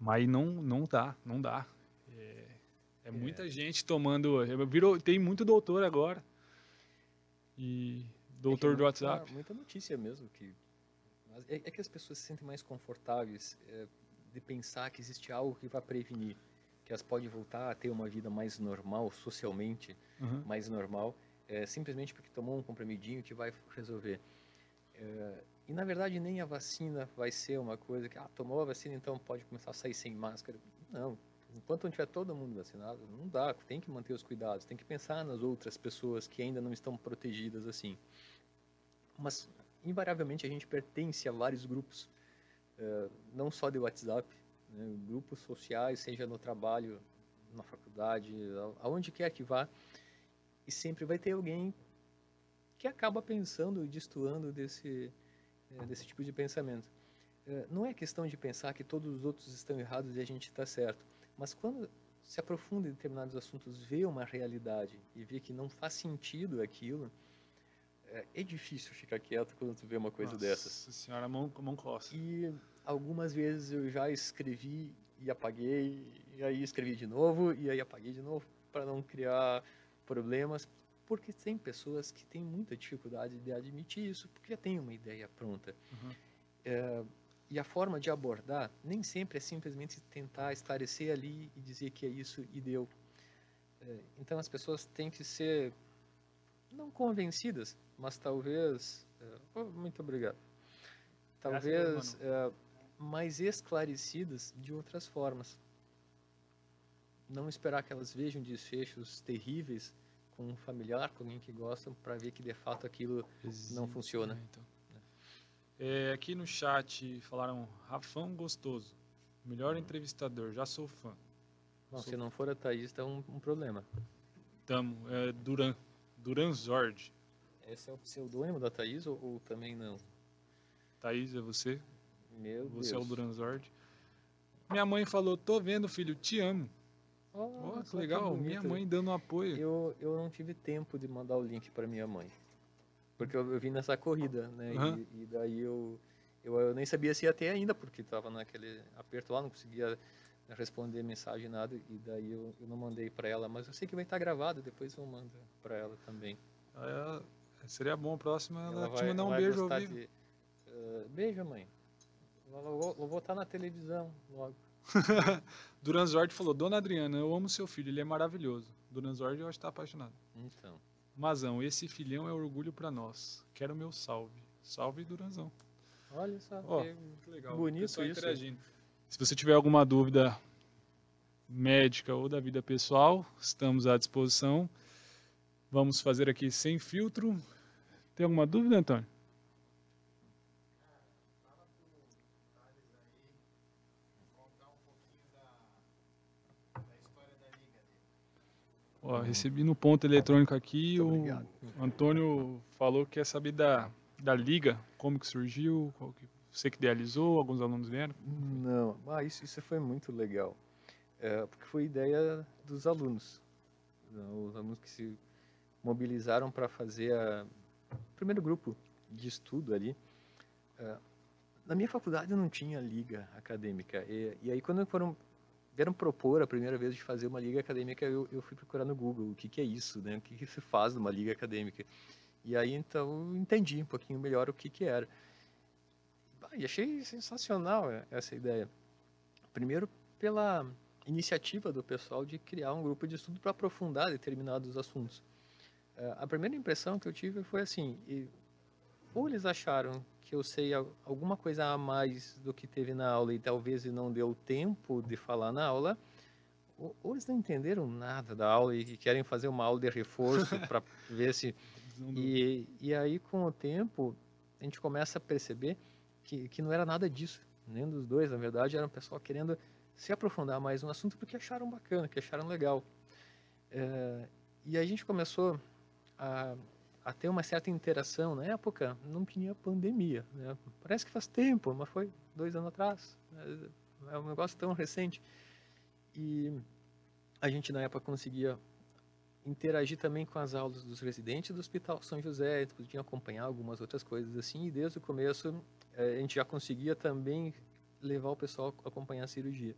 Mas não, não dá, não dá. É, é muita é. gente tomando. Virou, tem muito doutor agora. E Doutor é do WhatsApp. Muita notícia mesmo. que é, é, que as pessoas se sentem mais confortáveis é, de pensar que existe algo que vai prevenir. Que elas podem voltar a ter uma vida mais normal, socialmente Uhum. mais normal, é, simplesmente porque tomou um comprimidinho que vai resolver. É, e na verdade nem a vacina vai ser uma coisa que, ah, tomou a vacina então pode começar a sair sem máscara. Não, enquanto não tiver todo mundo vacinado, não dá, tem que manter os cuidados, tem que pensar nas outras pessoas que ainda não estão protegidas assim. Mas, invariavelmente, a gente pertence a vários grupos, uh, não só de WhatsApp, né, grupos sociais, seja no trabalho, na faculdade, aonde quer que vá, e sempre vai ter alguém que acaba pensando e destoando desse, desse tipo de pensamento. Uh, não é questão de pensar que todos os outros estão errados e a gente está certo, mas quando se aprofunda em determinados assuntos, vê uma realidade e vê que não faz sentido aquilo, é difícil ficar quieto quando tu vê uma coisa Nossa dessas. Nossa senhora, mão, mão coça. E algumas vezes eu já escrevi e apaguei, e aí escrevi de novo, e aí apaguei de novo, para não criar problemas, porque tem pessoas que têm muita dificuldade de admitir isso, porque já tem uma ideia pronta. Uhum. É, e a forma de abordar nem sempre é simplesmente tentar esclarecer ali e dizer que é isso e deu. É, então as pessoas têm que ser não convencidas, mas talvez. Uh, oh, muito obrigado. Talvez uh, mais esclarecidas de outras formas. Não esperar que elas vejam desfechos terríveis com um familiar, com alguém que gosta, para ver que de fato aquilo Existe, não funciona. Então. É, aqui no chat falaram Rafão Gostoso, melhor entrevistador, já sou fã. Não, sou se não for a Thaís, tá um, um problema. Tamo, é Duran, Duran Zord. Esse é o pseudônimo da Thaís ou, ou, também não? Thaís, é você? Meu você Deus. é o Duran Zord. Minha mãe falou, tô vendo, filho, te amo. Oh, oh que legal, minha mãe dando apoio. Eu, eu não tive tempo de mandar o link para minha mãe. Porque eu, eu vim nessa corrida, né? Uhum. E, e, daí eu, eu, eu, nem sabia se ia ter ainda, porque estava naquele aperto lá, não conseguia responder mensagem nada. E daí eu, eu não mandei para ela, mas eu sei que vai estar gravado, depois eu mando para ela também. É, seria bom a próxima ela, ela vai, te mandar um beijo ao vivo. De, uh, beijo, mãe. Eu vou, eu vou estar na televisão logo. Duran Zord falou, Dona Adriana, eu amo seu filho, ele é maravilhoso. Duran Zord eu acho que tá apaixonado. Então. Mazão, esse filhão é orgulho para nós. Quero meu salve. Salve, Duranzão. Olha só, oh, que legal. bonito isso. interagindo. Se você tiver alguma dúvida médica ou da vida pessoal, estamos à disposição. Vamos fazer aqui sem filtro. Tem alguma dúvida, Antônio? Ó, recebi no ponto eletrônico aqui, o Antônio falou que quer saber da, da liga, como que surgiu, que, você que idealizou, alguns alunos vieram? Não, ah, isso, isso foi muito legal, é, porque foi ideia dos alunos, os alunos que se mobilizaram para fazer a, o primeiro grupo de estudo ali. É, na minha faculdade não tinha liga acadêmica, e, e aí quando foram vieram propor a primeira vez de fazer uma liga acadêmica, eu, eu fui procurar no Google o que, que é isso, né? O que, que se faz numa liga acadêmica. E aí, então, entendi um pouquinho melhor o que, que era. E achei sensacional essa ideia. Primeiro, pela iniciativa do pessoal de criar um grupo de estudo para aprofundar determinados assuntos. A primeira impressão que eu tive foi assim, ou eles acharam que eu sei alguma coisa a mais do que teve na aula e talvez não deu tempo de falar na aula, ou, ou eles não entenderam nada da aula e querem fazer uma aula de reforço para ver se... E, e aí, com o tempo, a gente começa a perceber que, que não era nada disso, nem dos dois, na verdade, era um pessoal querendo se aprofundar mais no assunto porque acharam bacana, que acharam legal. É, e aí a gente começou a a ter uma certa interação. Na época, não tinha pandemia. Né? Parece que faz tempo, mas foi dois anos atrás. Né? É um negócio tão recente. E a gente, na época, conseguia interagir também com as aulas dos residentes do Hospital São José, podia acompanhar algumas outras coisas assim, e desde o começo eh, a gente já conseguia também levar o pessoal a acompanhar a cirurgia.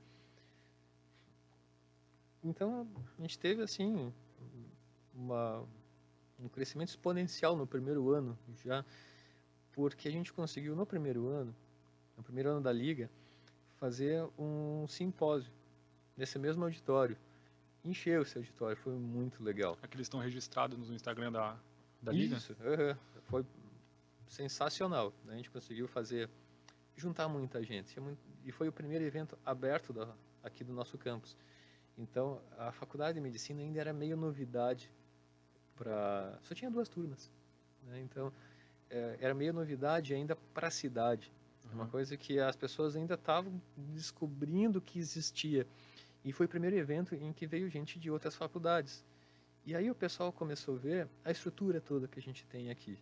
Então, a gente teve, assim, uma, um crescimento exponencial no primeiro ano já, porque a gente conseguiu no primeiro ano, no primeiro ano da liga, fazer um simpósio nesse mesmo auditório. Encheu esse auditório, foi muito legal. Aqueles estão registrados no Instagram da, da liga? Isso, uhum. foi sensacional. A gente conseguiu fazer, juntar muita gente. E foi o primeiro evento aberto da, aqui do nosso campus. Então, a faculdade de medicina ainda era meio novidade para. Só tinha duas turmas. Né? Então, é, era meio novidade ainda para a cidade. Uhum. Uma coisa que as pessoas ainda estavam descobrindo que existia. E foi o primeiro evento em que veio gente de outras faculdades. E aí o pessoal começou a ver a estrutura toda que a gente tem aqui.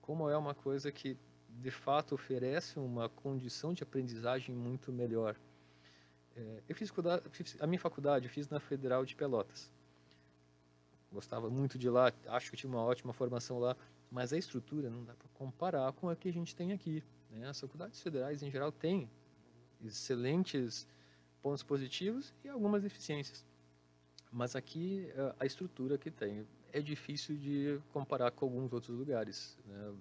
Como é uma coisa que, de fato, oferece uma condição de aprendizagem muito melhor. É, eu fiz, fiz, a minha faculdade, eu fiz na Federal de Pelotas. Gostava muito de lá, acho que tinha uma ótima formação lá, mas a estrutura não dá para comparar com a que a gente tem aqui. Né? As faculdades federais, em geral, têm excelentes pontos positivos e algumas deficiências. Mas aqui, a estrutura que tem é difícil de comparar com alguns outros lugares. Né?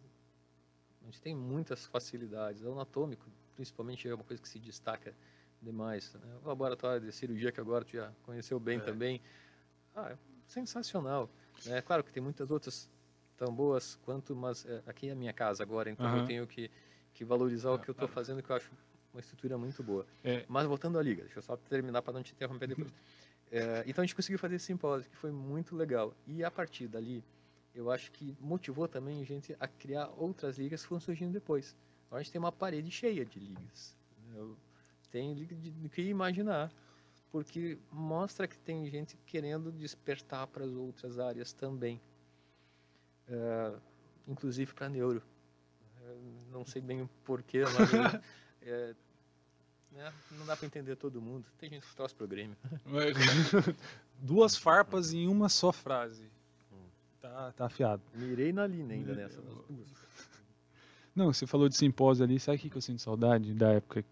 A gente tem muitas facilidades. O anatômico, principalmente, é uma coisa que se destaca demais. Né? O laboratório de cirurgia que agora tu já conheceu bem é. também, ah, é sensacional. É claro que tem muitas outras tão boas quanto, mas é, aqui é a minha casa agora, então uhum. eu tenho que, que valorizar o que eu estou fazendo, que eu acho uma estrutura muito boa. É. Mas voltando à liga, deixa eu só terminar para não te interromper depois. É, então a gente conseguiu fazer esse simpósio, que foi muito legal. E a partir dali, eu acho que motivou também a gente a criar outras ligas que foram surgindo depois. Então a gente tem uma parede cheia de ligas. Eu, tem de que imaginar, porque mostra que tem gente querendo despertar para as outras áreas também, é, inclusive para neuro. É, não sei bem o porquê, mas é, né, não dá para entender todo mundo. Tem gente que torce pro Grêmio. Duas farpas em uma só frase. Tá, tá afiado. Mirei na linha ainda nessa, nas duas. Não, você falou de simpósio ali, sabe o que eu sinto saudade da época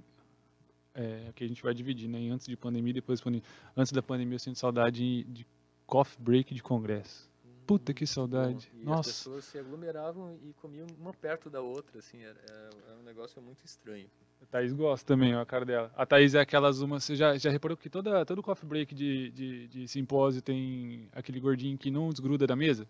é, que a gente vai dividir, né? Antes de pandemia e depois de pandemia. Antes da pandemia eu sinto saudade de coffee break de congresso. Puta que saudade. E Nossa. as pessoas se aglomeravam e comiam uma perto da outra, assim, era, era um negócio muito estranho. A Thaís gosta também, ó, a cara dela. A Thaís é aquelas uma. Você já, já reparou que toda, todo coffee break de, de, de simpósio tem aquele gordinho que não desgruda da mesa?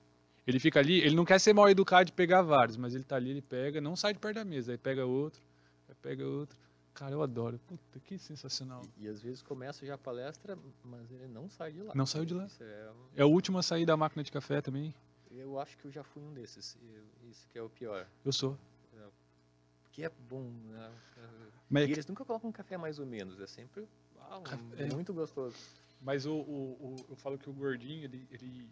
Ele fica ali, ele não quer ser mal educado de pegar vários, mas ele tá ali, ele pega, não sai de perto da mesa, aí pega outro, aí pega outro. Cara, eu adoro. Puta, que sensacional. E, e, às vezes começa já a palestra, mas ele não sai de lá. Não saiu de lá. É, é, o último a sair da máquina de café também. Eu acho que eu já fui um desses. Isso que é o pior. Eu sou. É, porque é bom, né? Mas e é eles nunca colocam café mais ou menos. É sempre ah, é muito gostoso. Mas o, o, o, eu falo que o gordinho, ele, ele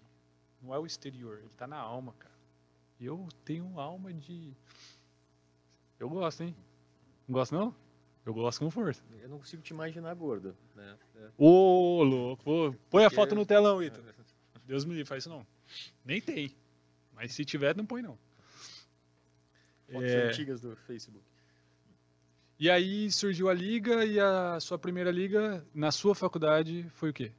não é o exterior, ele tá na alma, cara. E eu tenho alma de. Eu gosto, hein? Não gosto não? Eu gosto com força. Eu não consigo te imaginar gordo, né? Ô, louco. Põe a foto no telão, Ita. Deus me livre, faz isso não. Nem tem. Mas se tiver, não põe não. Fotos é... antigas do Facebook. E aí surgiu a liga e a sua primeira liga na sua faculdade foi o quê?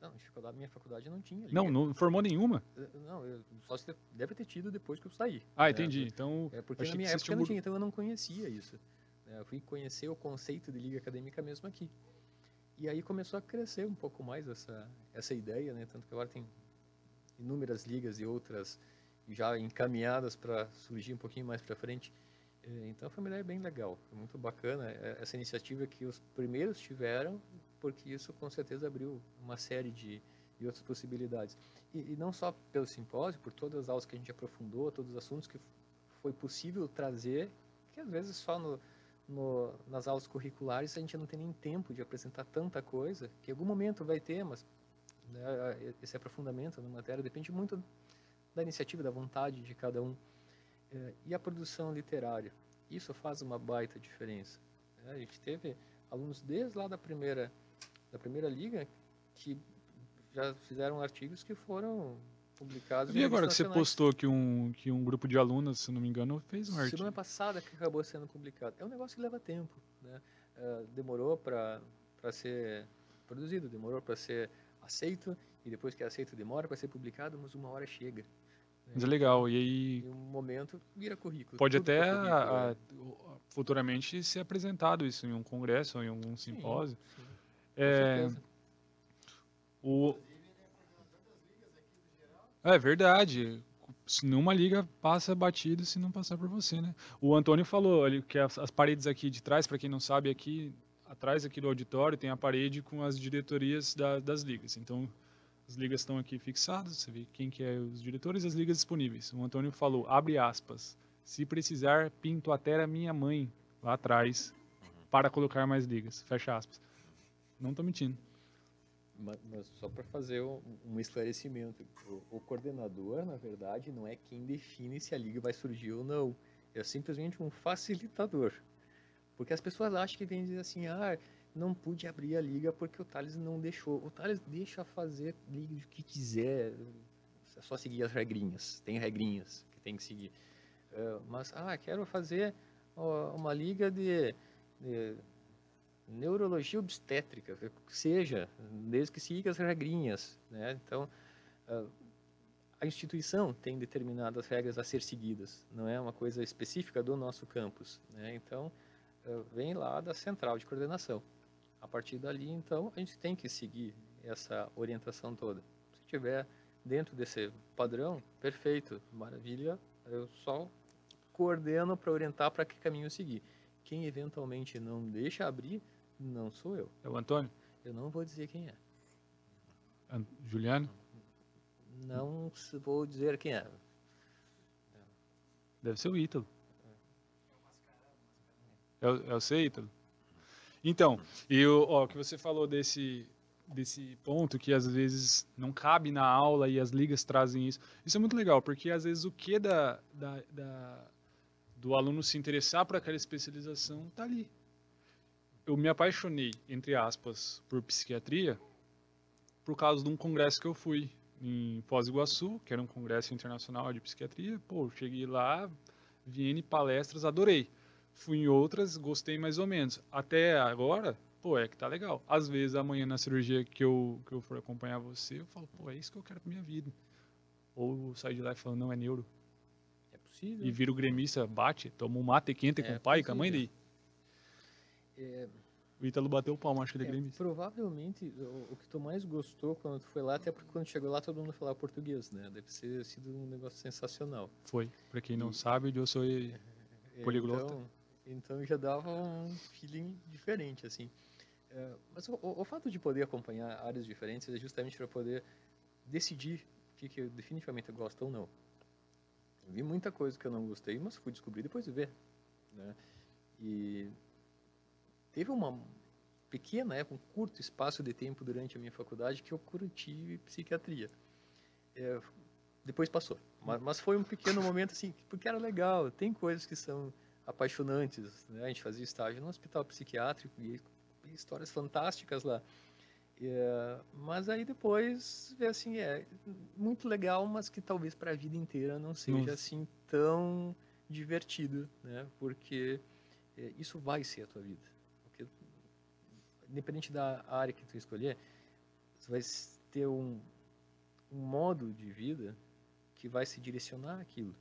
Não, na minha faculdade não tinha. Liga. Não, não formou nenhuma? Não, eu, só deve ter tido depois que eu saí. Ah, né? entendi. Então, é porque na minha época não tinha, então eu não conhecia isso. Né? Eu fui conhecer o conceito de liga acadêmica mesmo aqui. E aí começou a crescer um pouco mais essa, essa ideia, né? Tanto que agora tem inúmeras ligas e outras já encaminhadas para surgir um pouquinho mais para frente. É, então foi uma ideia bem legal, muito bacana é, essa iniciativa que os primeiros tiveram, porque isso com certeza abriu uma série de, de outras possibilidades. E, e, não só pelo simpósio, por todas as aulas que a gente aprofundou, todos os assuntos que foi possível trazer, que às vezes só no, no, nas aulas curriculares a gente não tem nem tempo de apresentar tanta coisa, que em algum momento vai ter, mas né, esse aprofundamento na matéria depende muito da iniciativa, da vontade de cada um. É, e a produção literária, isso faz uma baita diferença. É, a gente teve alunos desde lá da primeira, da primeira liga que já fizeram artigos que foram publicados. E agora que você postou que um, que um grupo de alunos, se não me engano, fez um artigo. Semana passada que acabou sendo publicado. É um negócio que leva tempo. Né? Uh, demorou para ser produzido, demorou para ser aceito, e depois que é aceito demora para ser publicado, mas uma hora chega. Mas é legal. E aí um momento vira currículo. pode até currículo, a- é. a- futuramente ser apresentado isso em um congresso ou em algum Sim, simpósio. sim, É, o... É verdade. Se Nenhuma liga passa batido se não passar por você, né? O Antônio falou ali que as, as paredes aqui de trás, para quem não sabe, aqui atrás aqui do auditório tem a parede com as diretorias da- das ligas. Então, as ligas estão aqui fixadas, você vê quem que é os diretores e as ligas disponíveis. O Antônio falou, abre aspas, se precisar, pinto até a minha mãe lá atrás para colocar mais ligas, fecha aspas. Não tô mentindo. Ma- Mas só para fazer um, esclarecimento, o, coordenador, na verdade, não é quem define se a liga vai surgir ou não. É simplesmente um facilitador. Porque as pessoas acham que vem dizer assim, ah, não pude abrir a liga porque o Thales não deixou. O Thales deixa fazer liga o que quiser, é só seguir as regrinhas. Tem regrinhas que tem que seguir. Eh, mas, ah, quero fazer uma liga de- de neurologia obstétrica, seja, desde que siga as regrinhas, né? Então, ah, a instituição tem determinadas regras a ser seguidas, não é uma coisa específica do nosso campus, né? Então, ah, vem lá da central de coordenação. A partir dali, então, a gente tem que seguir essa orientação toda. Se tiver dentro desse padrão, perfeito, maravilha, eu só coordeno para orientar para que caminho seguir. Quem eventualmente não deixa abrir, não sou eu. É o Antônio? Eu não vou dizer quem é. An- Juliano? Não vou dizer quem é. Deve ser o Ítalo. É o, é o seu Ítalo? Então, e o, ó, o que você falou desse, desse ponto que às vezes não cabe na aula e as ligas trazem isso. Isso é muito legal, porque às vezes o que da, da, da- do aluno se interessar por aquela especialização tá ali. Eu me apaixonei, entre aspas, por psiquiatria por causa de um congresso que eu fui em Foz do Iguaçu, que era um congresso internacional de psiquiatria. Pô, cheguei lá, vi N palestras, adorei. Fui em outras, gostei mais ou menos. Até agora, pô, é que tá legal. Às vezes, amanhã na cirurgia que eu, que eu for acompanhar você, eu falo, pô, é isso que eu quero pra minha vida. Ou sair de lá e falo, não, é neuro. É possível. E vira o gremista, bate, toma um mate quente com É o pai, com a mãe possível. dele. É, O Ítalo bateu o palmo, acho que ele é é, gremista. provavelmente o, o que tu mais gostou quando tu foi lá, até porque quando chegou lá todo mundo falava português, né? Deve ter sido um negócio sensacional. Foi. Pra quem não E- sabe, eu sou... É, Poliglota. Então, então já dava um feeling diferente, assim. É, mas o, o- fato de poder acompanhar áreas diferentes é justamente para poder decidir o que, que eu definitivamente gosto ou não. Vi muita coisa que eu não gostei, mas fui descobrir depois de ver. Né? E teve uma pequena época, um curto espaço de tempo durante a minha faculdade que eu curti psiquiatria. É, depois passou. Mas, mas foi um pequeno momento assim, porque era legal. Tem coisas que são apaixonantes. Né? A gente fazia estágio no hospital psiquiátrico e histórias fantásticas lá. Eh, mas aí depois assim, é muito legal, mas que talvez para a vida inteira não seja Não- assim tão divertido, né? Porque eh, isso vai ser a tua vida. Independente da área que tu escolher, você vai ter um, um modo de vida que vai se direcionar àquilo.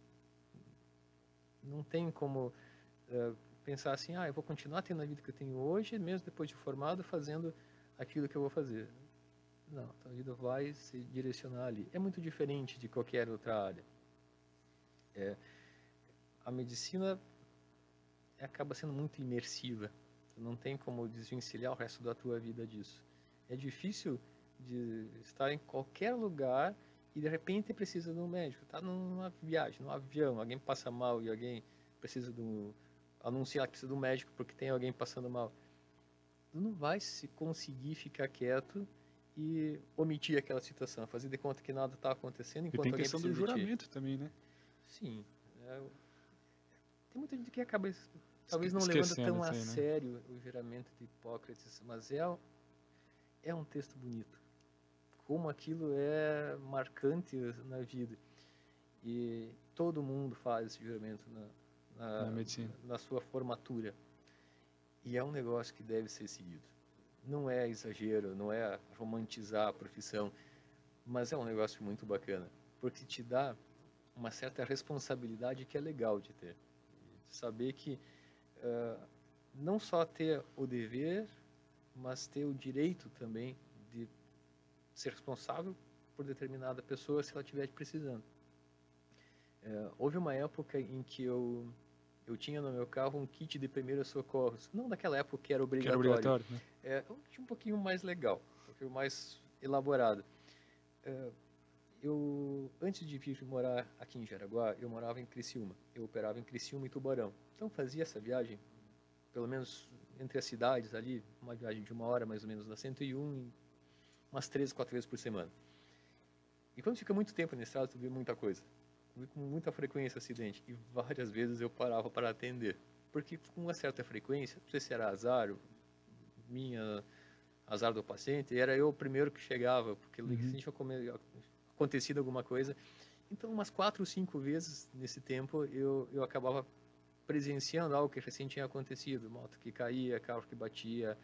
Não tem como eh, pensar assim, ah, eu vou continuar tendo a vida que eu tenho hoje, mesmo depois de formado, fazendo aquilo que eu vou fazer. Não, a vida vai se direcionar ali. É muito diferente de qualquer outra área. É, a medicina acaba sendo muito imersiva. Tu não tem como desvencilhar o resto da tua vida disso. É difícil de estar em qualquer lugar e de repente precisa de um médico. Tá numa viagem, num avião, alguém passa mal e alguém precisa de um anunciar que precisa de um médico porque tem alguém passando mal. Tu não vai se conseguir ficar quieto e omitir aquela situação, fazer de conta que nada está acontecendo E enquanto tem alguém questão do juramento também, né? Sim. é, tem muita gente que acaba talvez não levando tão a aí, né? sério o juramento de Hipócrates, mas é, um- é um texto bonito. Como aquilo é marcante na vida. E todo mundo faz esse juramento na, na, Na medicina. na sua formatura. E é um negócio que deve ser seguido. Não é exagero, não é romantizar a profissão, mas é um negócio muito bacana, porque te dá uma certa responsabilidade que é legal de ter. De saber que uh, não só ter o dever, mas ter o direito também de ser responsável por determinada pessoa se ela estiver precisando. Uh, houve uma época em que eu eu tinha no meu carro um kit de primeiros socorros. Não daquela época que era obrigatório. Que era obrigatório né? É um um pouquinho mais legal, um pouquinho mais elaborado. É, eu, antes de vir morar aqui em Jaraguá, eu morava em Criciúma. Eu operava em Criciúma e Tubarão. Então fazia essa viagem, pelo menos entre as cidades ali, uma viagem de uma hora mais ou menos na 101, umas três, quatro vezes por semana. E quando fica muito tempo na estrada, tu vê muita coisa. Vi com muita frequência acidente e várias vezes eu parava para atender. Porque com uma certa frequência, não sei se era azar, minha azar do paciente, era eu o primeiro que chegava, porque uhum. tinha acontecido alguma coisa. Então, umas quatro ou cinco vezes nesse tempo, eu, eu acabava presenciando algo que recém tinha acontecido. Moto que caía, carro que batia,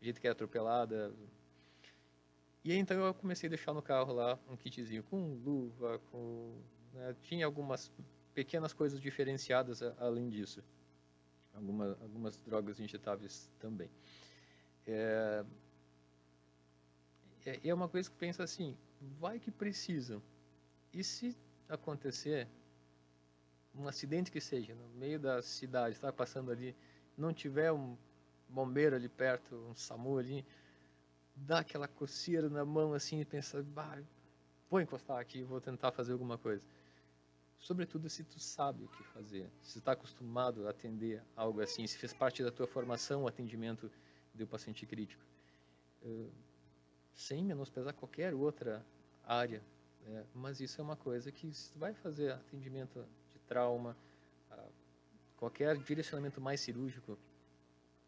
gente que era atropelada. E aí, então, eu comecei a deixar no carro lá um kitzinho com luva, com... Né, tinha algumas pequenas coisas diferenciadas além disso. Alguma, algumas drogas injetáveis também. É, é, é uma coisa que pensa assim, vai que precisam. E se acontecer um acidente que seja, no meio da cidade, está passando ali, não tiver um bombeiro ali perto, um SAMU ali, dá aquela coceira na mão assim e pensa, bah, vou encostar aqui, vou tentar fazer alguma coisa. Sobretudo se tu sabe o que fazer, se está acostumado a atender algo assim, se fez parte da tua formação o atendimento do paciente crítico. Uh, sem menosprezar qualquer outra área, né? mas isso é uma coisa que se tu vai fazer atendimento de trauma, qualquer direcionamento mais cirúrgico,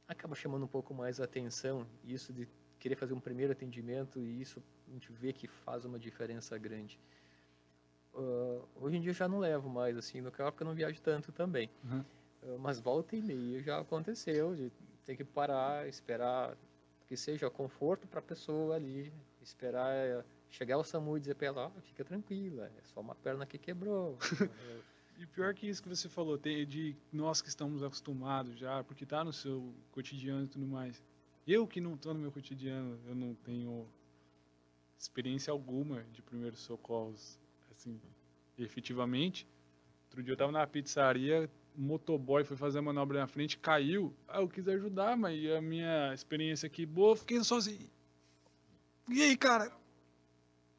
acaba chamando um pouco mais a atenção, isso de querer fazer um primeiro atendimento e isso a gente vê que faz uma diferença grande. Uh, hoje em dia eu já não levo mais assim no carro porque eu não viajo tanto também. Uhum. Uh, mas volta e meia já aconteceu de ter que parar, esperar que seja conforto para a pessoa ali, esperar eh, chegar o SAMU e dizer para ela, oh, fica tranquila, é só uma perna que quebrou. e pior que isso que você falou, de nós que estamos acostumados já, porque está no seu cotidiano e tudo mais. Eu que não estou no meu cotidiano, eu não tenho experiência alguma de primeiros socorros, assim, efetivamente. Outro dia eu estava na pizzaria, motoboy foi fazer a manobra na frente, caiu. Ah, eu quis ajudar, mas a minha experiência aqui boa, fiquei assim. E aí, cara?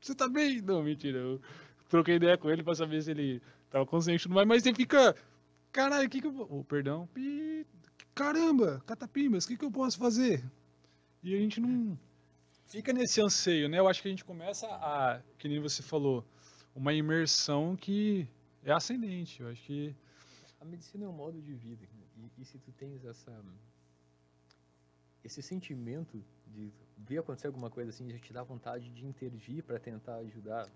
Você tá bem? Não, mentira. Eu troquei ideia com ele pra saber se ele tava consciente tudo mais, mas você fica. Caralho, o que que eu. Oh, perdão. Caramba, catapimbas, o que que eu posso fazer? E a gente não. Fica nesse anseio, né? Eu acho que a gente começa a, que nem você falou, uma imersão que é ascendente. Eu acho que a medicina é um modo de vida. E, e, se tu tens essa esse sentimento de ver acontecer alguma coisa assim, de te dar vontade de intervir para tentar ajudar,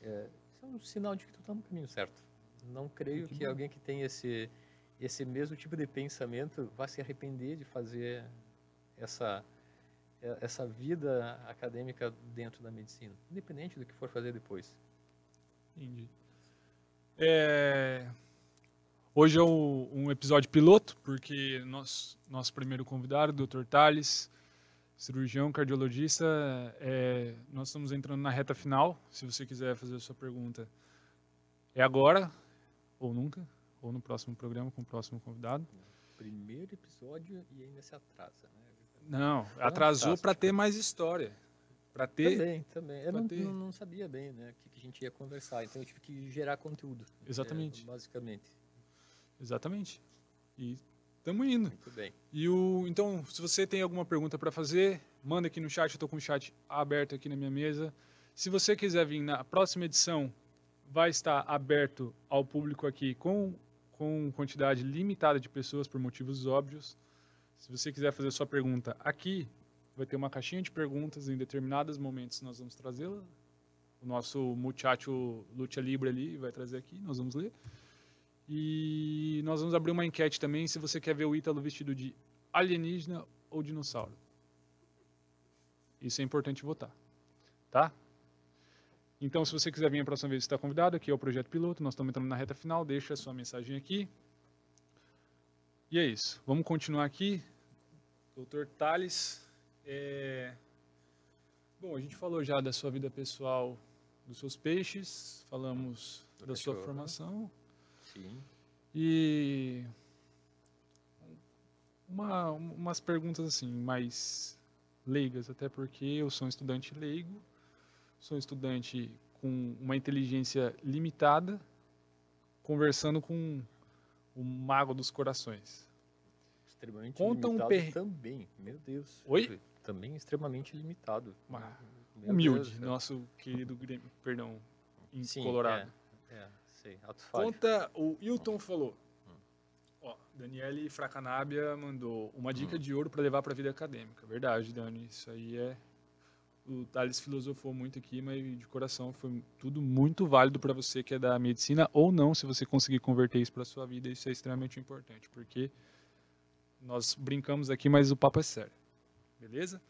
é, isso é um sinal de que tu está no caminho certo. Não creio que, que alguém que tem esse esse mesmo tipo de pensamento vá se arrepender de fazer essa é, essa vida acadêmica dentro da medicina, independente do que for fazer depois. Entendi. É, Hoje é um, um episódio piloto, porque nosso, nosso primeiro convidado, o Dr. Thales, cirurgião, cardiologista, é, nós estamos entrando na reta final. Se você quiser fazer a sua pergunta, é agora, ou nunca, ou no próximo programa com o próximo convidado. Primeiro episódio e ainda se atrasa, né? Não, atrasou para ter mais história. Para ter. Também, também. Eu não, ter... não, sabia bem né, o que, a gente ia conversar, então eu tive que gerar conteúdo. Exatamente. É, basicamente. Exatamente. E estamos indo. Muito bem. E o, então, se você tem alguma pergunta para fazer, manda aqui no chat. Eu estou com o chat aberto aqui na minha mesa. Se você quiser vir na próxima edição, vai estar aberto ao público aqui com, com quantidade limitada de pessoas por motivos óbvios. Se você quiser fazer sua pergunta aqui, vai ter uma caixinha de perguntas em determinados momentos. Nós vamos trazê-la. O nosso muchacho Lucha Libre ali vai trazer aqui, nós vamos ler. E nós vamos abrir uma enquete também se você quer ver o Ítalo vestido de alienígena ou dinossauro. Isso é importante votar. Tá? Então, se você quiser vir a próxima vez, está convidado. Aqui é o Projeto Piloto. Nós estamos entrando na reta final. Deixa a sua mensagem aqui. E é isso. Vamos continuar aqui. Doutor Thales. É... Bom, a gente falou já da sua vida pessoal, dos seus peixes. Falamos Do da sua cachorro. formação. Sim. E uma, umas perguntas assim, mais leigas, até porque eu sou um estudante leigo, sou um estudante com uma inteligência limitada, conversando com o mago dos corações. Extremamente Conta um perre- também. Meu Deus. Oi? Também extremamente limitado. Meu Humilde, Deus. nosso querido Grêmio, perdão, em Sim, Colorado. É, é sei. Ato falho. Conta, o Hilton falou. Ó, Daniele Fracanábia mandou uma dica de ouro para levar para a vida acadêmica. Verdade, Dani. Isso aí é. O Thales filosofou muito aqui, mas de coração foi tudo muito válido para você que é da medicina ou não, se você conseguir converter isso para sua vida, isso é extremamente importante, porque nós brincamos aqui, mas o papo é sério. Beleza?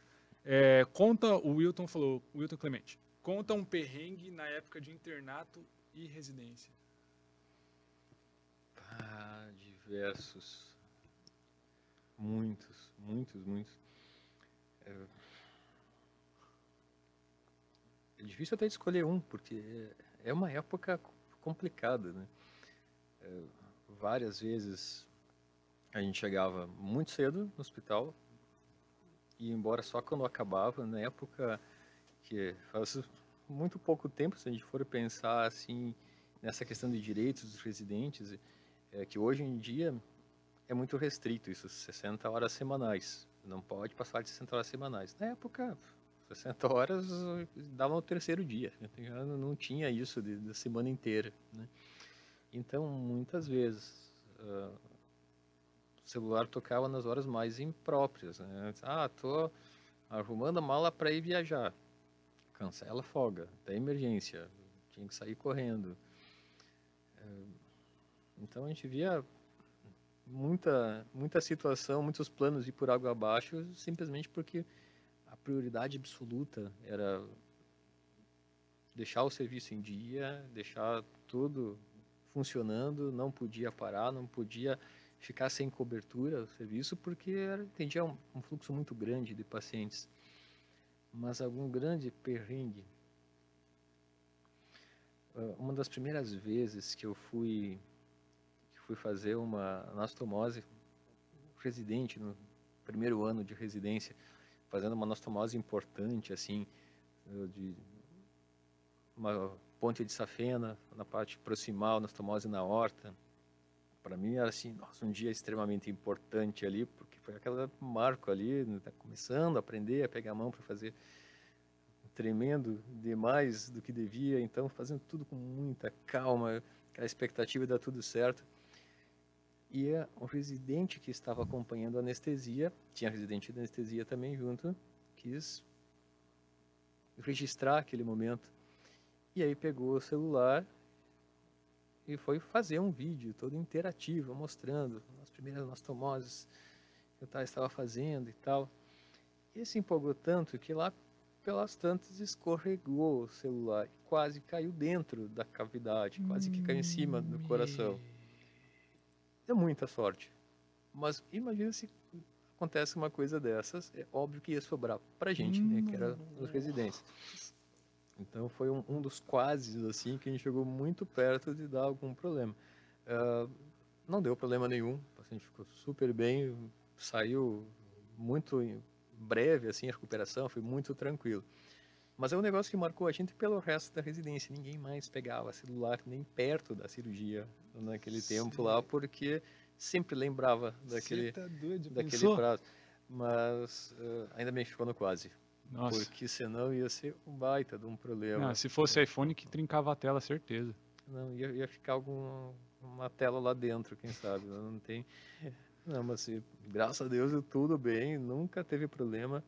É, conta, o Wilton falou, o Wilton Clemente, conta um perrengue na época de internato e residência. Ah, diversos. Muitos, muitos, muitos. É, é difícil até escolher um, porque é uma época complicada, né? É, várias vezes a gente chegava muito cedo no hospital ia embora só quando acabava, na época que faz muito pouco tempo, se a gente for pensar assim nessa questão de direitos dos residentes, é que hoje em dia é muito restrito isso, 60 horas semanais. Não pode passar de 60 horas semanais. Na época, 60 horas dava no terceiro dia. Não tinha isso da semana inteira. Né? Então, muitas vezes, ah, celular tocava nas horas mais impróprias. Né? Ah, tô arrumando a mala para ir viajar. Cancela a folga, tem emergência, tinha que sair correndo. Eh, Então a gente via muita muita situação, muitos planos ir por água abaixo, simplesmente porque a prioridade absoluta era deixar o serviço em dia, deixar tudo funcionando, não podia parar, não podia ficar sem cobertura o serviço, porque era, atendia um, um fluxo muito grande de pacientes. Mas algum grande perrengue. Ah, Uma das primeiras vezes que eu fui que fui fazer uma anastomose residente no primeiro ano de residência, fazendo uma anastomose importante assim, eh, de uma ponte de safena na parte proximal, anastomose na horta. Para mim era assim, nossa, um dia extremamente importante ali, porque foi aquele marco ali, né, tá começando a aprender a pegar a mão para fazer tremendo demais do que devia, então fazendo tudo com muita calma, aquela expectativa de dar tudo certo. E o residente que estava acompanhando a anestesia, tinha residente de anestesia também junto, quis registrar aquele momento. E aí pegou o celular e foi fazer um vídeo todo interativo, mostrando as primeiras anastomoses que eu ta- estava fazendo e tal. E se empolgou tanto que lá pelas tantas escorregou o celular e quase caiu dentro da cavidade, quase que caiu em cima do coração. É muita sorte. Mas imagina se acontece uma coisa dessas, é óbvio que ia sobrar pra gente, né, que era os residentes. Então foi um, um dos quase assim que a gente chegou muito perto de dar algum problema. Ah, não deu problema nenhum, o paciente ficou super bem, saiu muito breve assim a recuperação, foi muito tranquilo. Mas é um negócio que marcou a gente pelo resto da residência. Ninguém mais pegava celular nem perto da cirurgia naquele tempo lá, porque sempre lembrava daquele, tá doido, daquele pensou? prazo. Mas ah, ainda bem que ficou no quase, Nossa. porque senão ia ser um baita de um problema. Não, se fosse iPhone que trincava a tela, certeza. Não, ia, ia ficar algum, uma tela lá dentro, quem sabe. Não, não tem. Não, mas assim, graças a Deus tudo bem, nunca teve problema.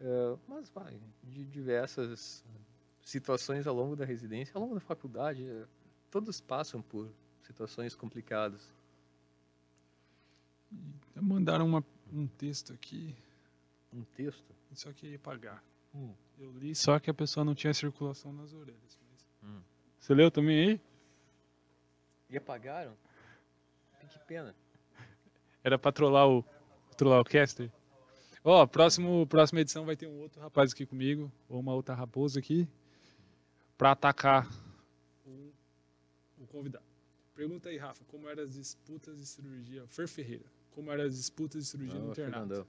Eh, mas vai, de diversas situações ao longo da residência, ao longo da faculdade, eh, todos passam por situações complicadas. Mandaram uma, um texto aqui, Um texto, isso aqui ia pagar. Hum. Eu li só que a pessoa não tinha circulação nas orelhas. Mas... Hum. Você leu também aí? E apagaram? Que pena. Era pra trollar o, trollar o caster? Ó, próximo, próxima edição vai ter um outro rapaz aqui comigo, ou uma outra raposa aqui, pra atacar o, o convidado. Pergunta aí, Rafa, como eram as disputas de cirurgia? Fer Ferreira, como eram as disputas de cirurgia Não, no internato? Fernandão.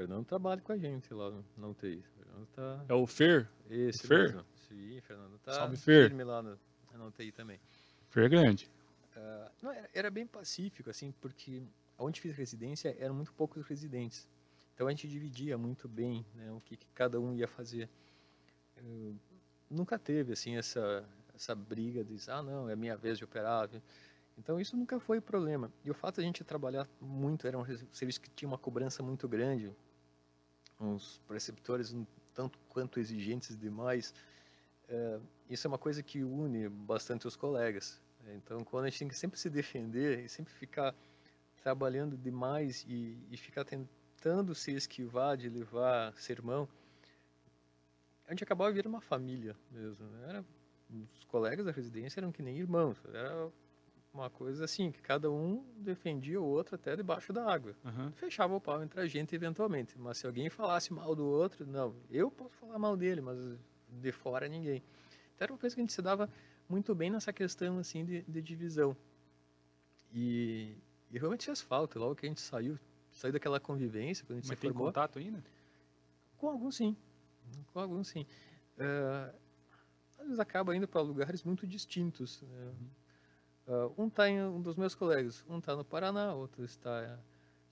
O Fernando trabalha com a gente lá na UTI. O Fernando tá... É o Fer? Esse Fer? mesmo. Sim, Fernando tá Salve, Fer. firme lá no, na UTI também. Fer é grande. Ah, não, era, era bem pacífico, assim, porque onde fiz residência eram muito poucos residentes. Então a gente dividia muito bem né, o que, que cada um ia fazer. Eu nunca teve, assim, essa, essa briga de, ah, não, é minha vez de operar. Então isso nunca foi problema. E o fato de a gente trabalhar muito, era um serviço que tinha uma cobrança muito grande, uns preceptores um tanto quanto exigentes demais, eh, isso é uma coisa que une bastante os colegas. Então, quando a gente tem que sempre se defender e sempre ficar trabalhando demais e, e ficar tentando se esquivar de levar sermão, a gente acabava virando uma família mesmo. né? Era, os colegas da residência eram que nem irmãos. Era uma coisa assim, que cada um defendia o outro até debaixo da água. Aham. Fechava o pau entre a gente eventualmente. Mas se alguém falasse mal do outro, não, eu posso falar mal dele, mas de fora ninguém. Então era uma coisa que a gente se dava muito bem nessa questão assim de, de divisão. E, e realmente fez falta, logo que a gente saiu, saiu daquela convivência, quando a gente Mas se tem formou. contato ainda? Com alguns sim. Com alguns sim. Às vezes acaba indo para lugares muito distintos. né? Ah, um tá em um dos meus colegas, um está no Paraná, outro está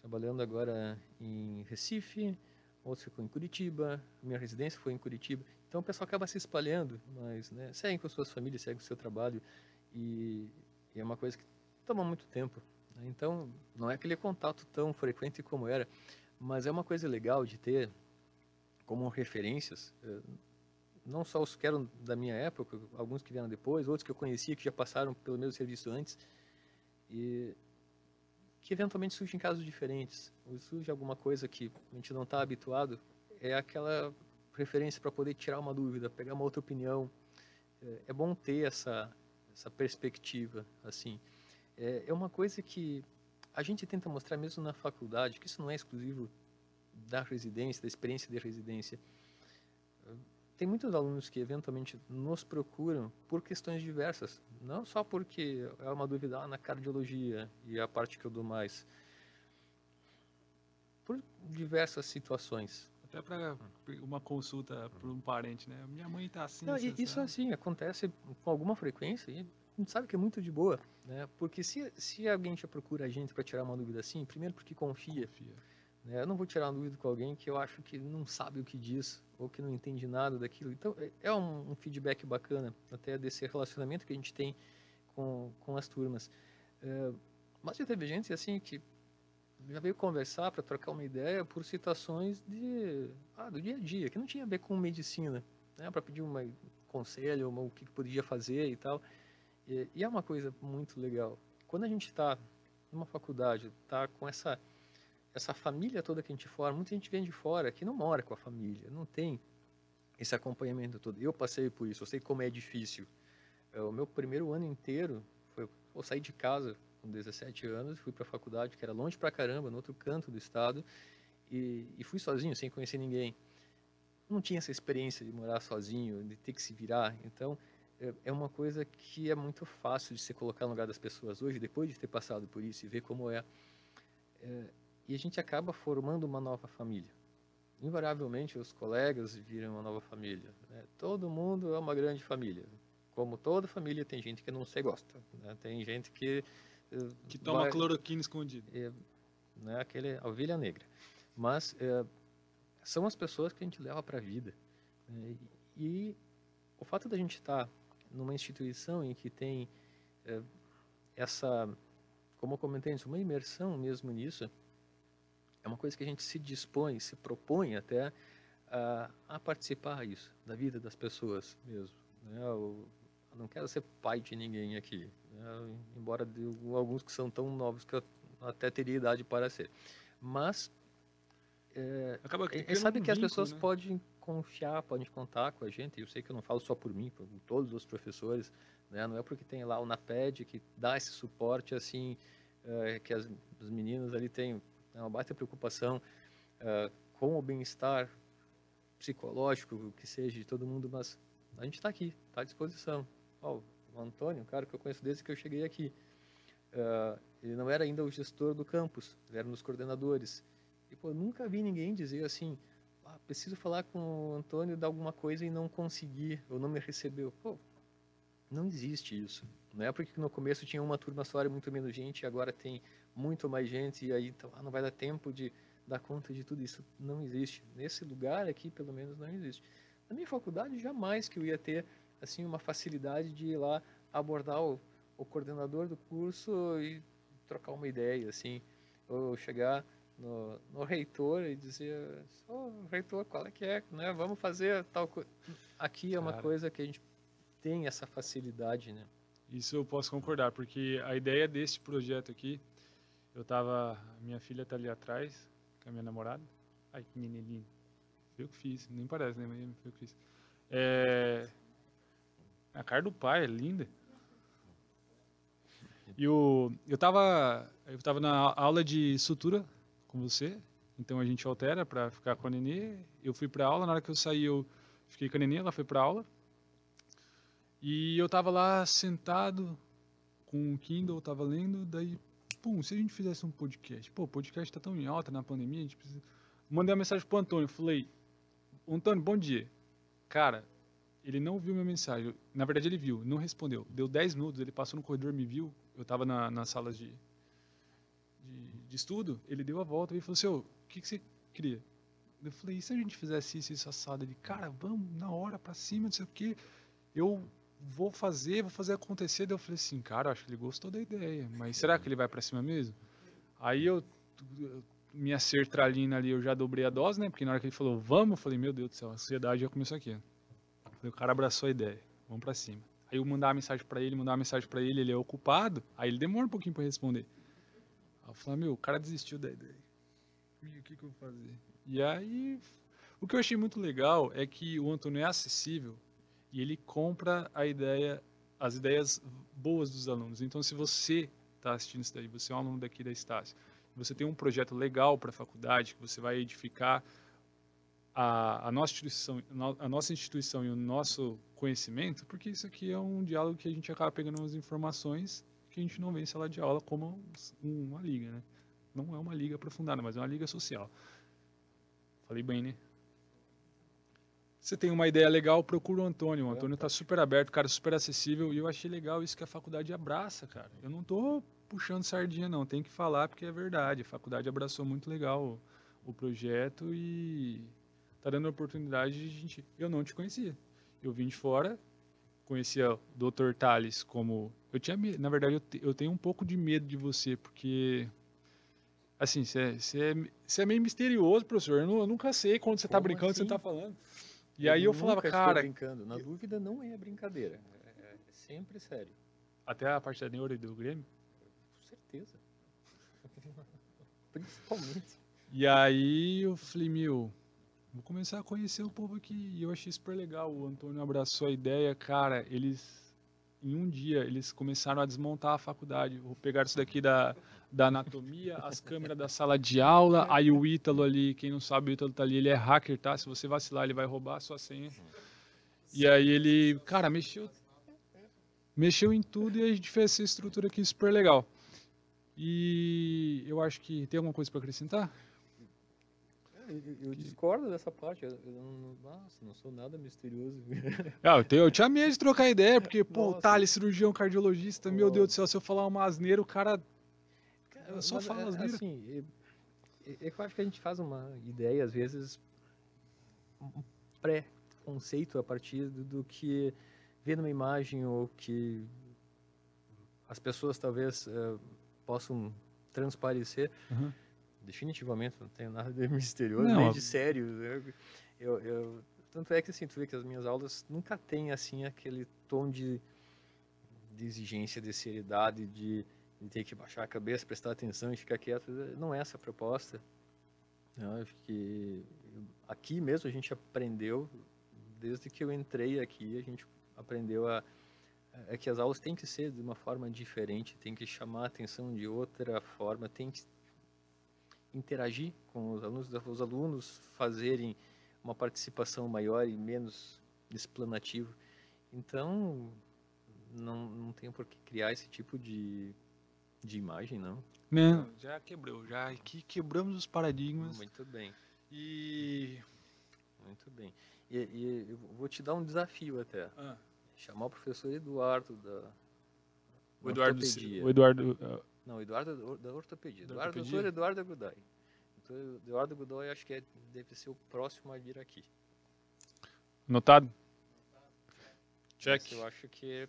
trabalhando agora em Recife, outro ficou em Curitiba, minha residência foi em Curitiba. Então o pessoal acaba se espalhando, mas né, seguem com suas famílias, seguem com o seu trabalho e, e é uma coisa que toma muito tempo. né? Então não é aquele contato tão frequente como era, mas é uma coisa legal de ter como referências, eh, não só os que eram da minha época, alguns que vieram depois, outros que eu conhecia que já passaram pelo meu serviço antes, e que eventualmente surgem casos diferentes, ou surge alguma coisa que a gente não está habituado, é aquela referência para poder tirar uma dúvida, pegar uma outra opinião. É, é bom ter essa, essa perspectiva, assim. É, é uma coisa que a gente tenta mostrar mesmo na faculdade, que isso não é exclusivo da residência, da experiência de residência. Tem muitos alunos que eventualmente nos procuram por questões diversas, não só porque é uma dúvida ah, na cardiologia e a parte que eu dou mais, por diversas situações. Até para uma consulta para um parente, né? Minha mãe tá assim. Não, você isso sabe? assim acontece com alguma frequência e a gente sabe que é muito de boa, né? Porque se, se alguém já procura a gente para tirar uma dúvida assim, primeiro porque confia, Confia. Né? Eu não vou tirar dúvida com alguém que eu acho que não sabe o que diz ou que não entende nada daquilo. Então, é- é um, um feedback bacana até desse relacionamento que a gente tem com, com as turmas. É, mas já teve gente assim que já veio conversar para trocar uma ideia por situações de ah, do dia a dia, que não tinha a ver com medicina, né? Para pedir um conselho, uma, o que que podia fazer e tal. E, e é uma coisa muito legal. Quando a gente está numa faculdade, está com essa essa família toda que a gente forma, muita gente vem de fora que não mora com a família, não tem esse acompanhamento todo. Eu passei por isso, eu sei como é difícil. É, O meu primeiro ano inteiro foi eu saí de casa com 17 anos, fui para a faculdade, que era longe pra caramba, no outro canto do estado, e, e fui sozinho, sem conhecer ninguém. Não tinha essa experiência de morar sozinho, de ter que se virar. Então, é, é uma coisa que é muito fácil de se colocar no lugar das pessoas hoje, depois de ter passado por isso e ver como é. É, e a gente acaba formando uma nova família. Invariavelmente, os colegas viram uma nova família. né? Todo mundo é uma grande família. Como toda família, tem gente que não se gosta. né? Tem gente que. eh, Que toma vai- cloroquina escondido. é, né, aquele a ovelha negra. Mas é, são as pessoas que a gente leva para a vida. né, e, o fato da gente estar numa instituição em que tem é, essa, como eu comentei antes, uma imersão mesmo nisso, é uma coisa que a gente se dispõe, se propõe até a, a participar isso, da vida das pessoas mesmo. Né? Eu, eu não quero ser pai de ninguém aqui, né? embora de alguns que são tão novos que eu até teria idade para ser. Mas é, Acaba é, sabe um que as pessoas né? podem confiar, podem contar com a gente. Eu sei que eu não falo só por mim, por todos os professores. Né? Não é porque tem lá o NAPED que dá esse suporte assim, é, que as, os meninos ali têm né, uma baita preocupação é, com o bem-estar psicológico, que seja de todo mundo, mas a gente está aqui, está à disposição. Oh, o Antônio, um cara que eu conheço desde que eu cheguei aqui, uh, ele não era ainda o gestor do campus, ele era um dos coordenadores. E, pô, nunca vi ninguém dizer assim, ah, preciso falar com o Antônio de alguma coisa e não consegui, ou não me recebeu. Pô, não existe isso. Não é porque no começo tinha uma turma só e muito menos gente, e agora tem muito mais gente, e aí então, ah, não vai dar tempo de dar conta de tudo isso. Não existe. Nesse lugar aqui, pelo menos, não existe. Na minha faculdade, jamais que eu ia ter assim uma facilidade de ir lá abordar o, o coordenador do curso e trocar uma ideia, assim, ou chegar no, no reitor e dizer, oh, reitor, qual é que é, né? Vamos fazer tal coisa. Aqui é uma Cara. coisa que a gente tem essa facilidade, né? Isso eu posso concordar, porque a ideia desse projeto aqui, eu tava, minha filha tá ali atrás, com a minha namorada. Ai, que menininho. Eu que fiz, nem parece, né? Mas eu que fiz. É... A cara do pai é linda. E o, eu tava, eu tava na aula de sutura com você, então a gente altera para ficar com a Nenê. Eu fui para aula, na hora que eu saí eu fiquei com a Nenê, ela foi para aula. E eu tava lá sentado com o Kindle, tava lendo, daí, pum, se a gente fizesse um podcast, pô, o podcast tá tão em alta na pandemia, a gente precisa... Mandei uma mensagem pro Antônio, falei, Antônio, bom dia. Cara, ele não viu minha mensagem. Na verdade, ele viu, não respondeu. Deu 10 minutos, ele passou no corredor, me viu. Eu estava na, nas salas de, de, de, estudo. Ele deu a volta e falou assim: o que, que você queria? Eu falei: e se a gente fizesse isso, isso assado? Ele, cara, vamos na hora para cima, não sei o quê. Eu vou fazer, vou fazer acontecer. Daí eu falei assim: cara, acho que ele gostou da ideia, mas será que ele vai para cima mesmo? Aí eu minha sertralina ali, eu já dobrei a dose, né? Porque na hora que ele falou, vamos, eu falei, meu Deus do céu, a ansiedade já começou aqui. Falei, o cara abraçou a ideia, vamos para cima. Aí eu mandar uma mensagem para ele, mandar uma mensagem para ele, ele é ocupado, aí ele demora um pouquinho para responder. Aí eu falei, meu, o cara desistiu da ideia. E o que, que eu vou fazer? E aí, o que eu achei muito legal é que o Antônio é acessível e ele compra a ideia, as ideias boas dos alunos. Então, se você está assistindo isso daí, você é um aluno daqui da Estácio, você tem um projeto legal para a faculdade, que você vai edificar a, a, nossa instituição, a nossa instituição e o nosso conhecimento, porque isso aqui é um diálogo que a gente acaba pegando umas informações que a gente não vê em sala de aula como uma liga, né? Não é uma liga aprofundada, mas é uma liga social. Falei bem, né? Você tem uma ideia legal, procura o Antônio. O Antônio está super aberto, cara super acessível. E eu achei legal isso que a faculdade abraça, cara. Eu não estou puxando sardinha, não. Tem que falar porque é verdade. A faculdade abraçou muito legal o, o projeto e tá dando a oportunidade de gente. Eu não te conhecia. Eu vim de fora, conhecia o Dr. Tales como. Eu tinha Na verdade, eu, te... eu tenho um pouco de medo de você, porque. Assim, você é, é, é meio misterioso, professor. Eu nunca sei quando você está brincando, assim? você está falando. E eu aí eu falava, cara. brincando. Na dúvida, não é brincadeira. É, é sempre sério. Até a parte da neuro e do Grêmio? Com certeza. Principalmente. E aí eu falei, meu, vou começar a conhecer o povo aqui. E eu achei super legal. O Antônio abraçou a ideia. Cara, eles, em um dia, eles começaram a desmontar a faculdade. Vou pegar isso daqui da, da anatomia, as câmeras da sala de aula. Aí o Ítalo ali, quem não sabe, o Ítalo tá ali, ele é hacker, tá? Se você vacilar, ele vai roubar a sua senha. E aí ele, cara, mexeu mexeu em tudo e a gente fez essa estrutura aqui super legal. E eu acho que tem alguma coisa para acrescentar? eu, discordo dessa parte. Eu, não, nossa, não sou nada misterioso. Ah, eu, tenho, eu tinha medo de trocar ideia, porque, pô, nossa. Thales, cirurgião cardiologista, meu Deus do céu, se eu falar uma asneira, o cara. Cara só fala é, asneira. Assim, é, é, que eu acho que a gente faz uma ideia, às vezes, um pré-conceito a partir do, do que vê numa imagem ou que as pessoas talvez uh, possam transparecer. Uhum definitivamente não tenho nada de misterioso, não, nem de sério. Eu, eu, tanto é que assim, tu vê que as minhas aulas nunca têm assim aquele tom de, de exigência, de seriedade, de, ter que baixar a cabeça, prestar atenção e ficar quieto. Não é essa a proposta. Eu acho que aqui mesmo a gente aprendeu, desde que eu entrei aqui, a gente aprendeu a é que as aulas têm que ser de uma forma diferente, tem que chamar a atenção de outra forma, tem que interagir com os alunos, os alunos fazerem uma participação maior e menos explanativo. Então, não, não tem por que criar esse tipo de, de imagem, não. Não, já quebrou, já que quebramos os paradigmas. Muito bem. E... Muito bem. E, e eu vou te dar um desafio até. Ah. Chamar o professor Eduardo da o Eduardo, ortopedia. o Eduardo uh... Não, Eduardo da ortopedia. Da Eduardo, ortopedia? doutor Eduardo Godoy. Doutor Eduardo Godoy acho que é, deve ser o próximo a vir aqui. Notado? Check. Esse eu acho que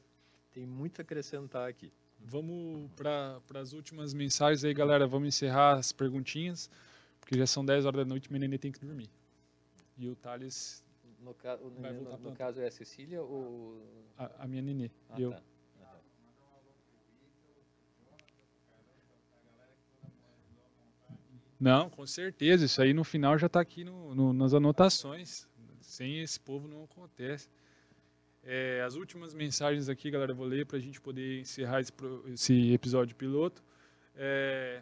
tem muito a acrescentar aqui. Vamos para as últimas mensagens aí, galera. Vamos encerrar as perguntinhas, porque já são 10 horas da noite e neném tem que dormir. E o Thales no, ca no, no, no caso é a Cecília ou. A, a minha nenê. Ah, eu. Tá. Não, com certeza. Isso aí no final já está aqui no, no, nas anotações. Sem esse povo não acontece. É, as últimas mensagens aqui, galera, eu vou ler para a gente poder encerrar esse, esse episódio piloto. É,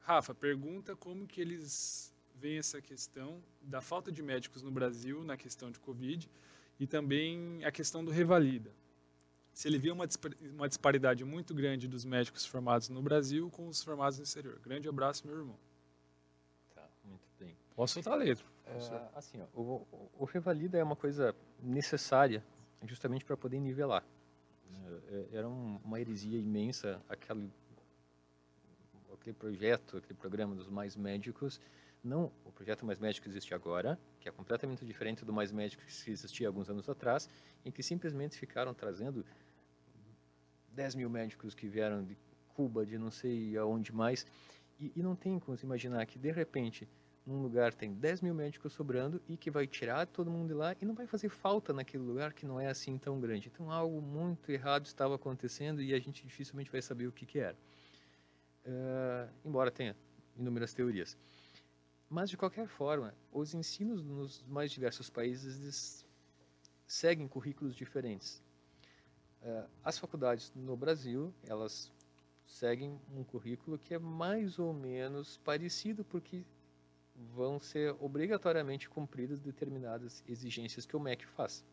Rafa, pergunta como que eles vem essa questão da falta de médicos no Brasil na questão de Covid e também a questão do revalida. Se ele vê uma, uma disparidade muito grande dos médicos formados no Brasil com os formados no exterior. Grande abraço, meu irmão. Tá, muito bem. Posso soltar a letra. É, assim, ó, o, o, revalida é uma coisa necessária justamente para poder nivelar. É, é, era uma heresia imensa aquele, aquele projeto, aquele programa dos mais médicos, não o projeto Mais Médico existe agora, que é completamente diferente do Mais Médico que existia alguns anos atrás, em que simplesmente ficaram trazendo 10 mil médicos que vieram de Cuba, de não sei aonde mais, e, e não tem como se imaginar que de repente num lugar tem 10 mil médicos sobrando e que vai tirar todo mundo de lá e não vai fazer falta naquele lugar que não é assim tão grande. Então algo muito errado estava acontecendo e a gente dificilmente vai saber o que, que era. Uh, embora tenha inúmeras teorias. Mas, de qualquer forma, os ensinos nos mais diversos países seguem currículos diferentes. Uh, as faculdades no Brasil, elas seguem um currículo que é mais ou menos parecido, porque vão ser obrigatoriamente cumpridas determinadas exigências que o MEC faz.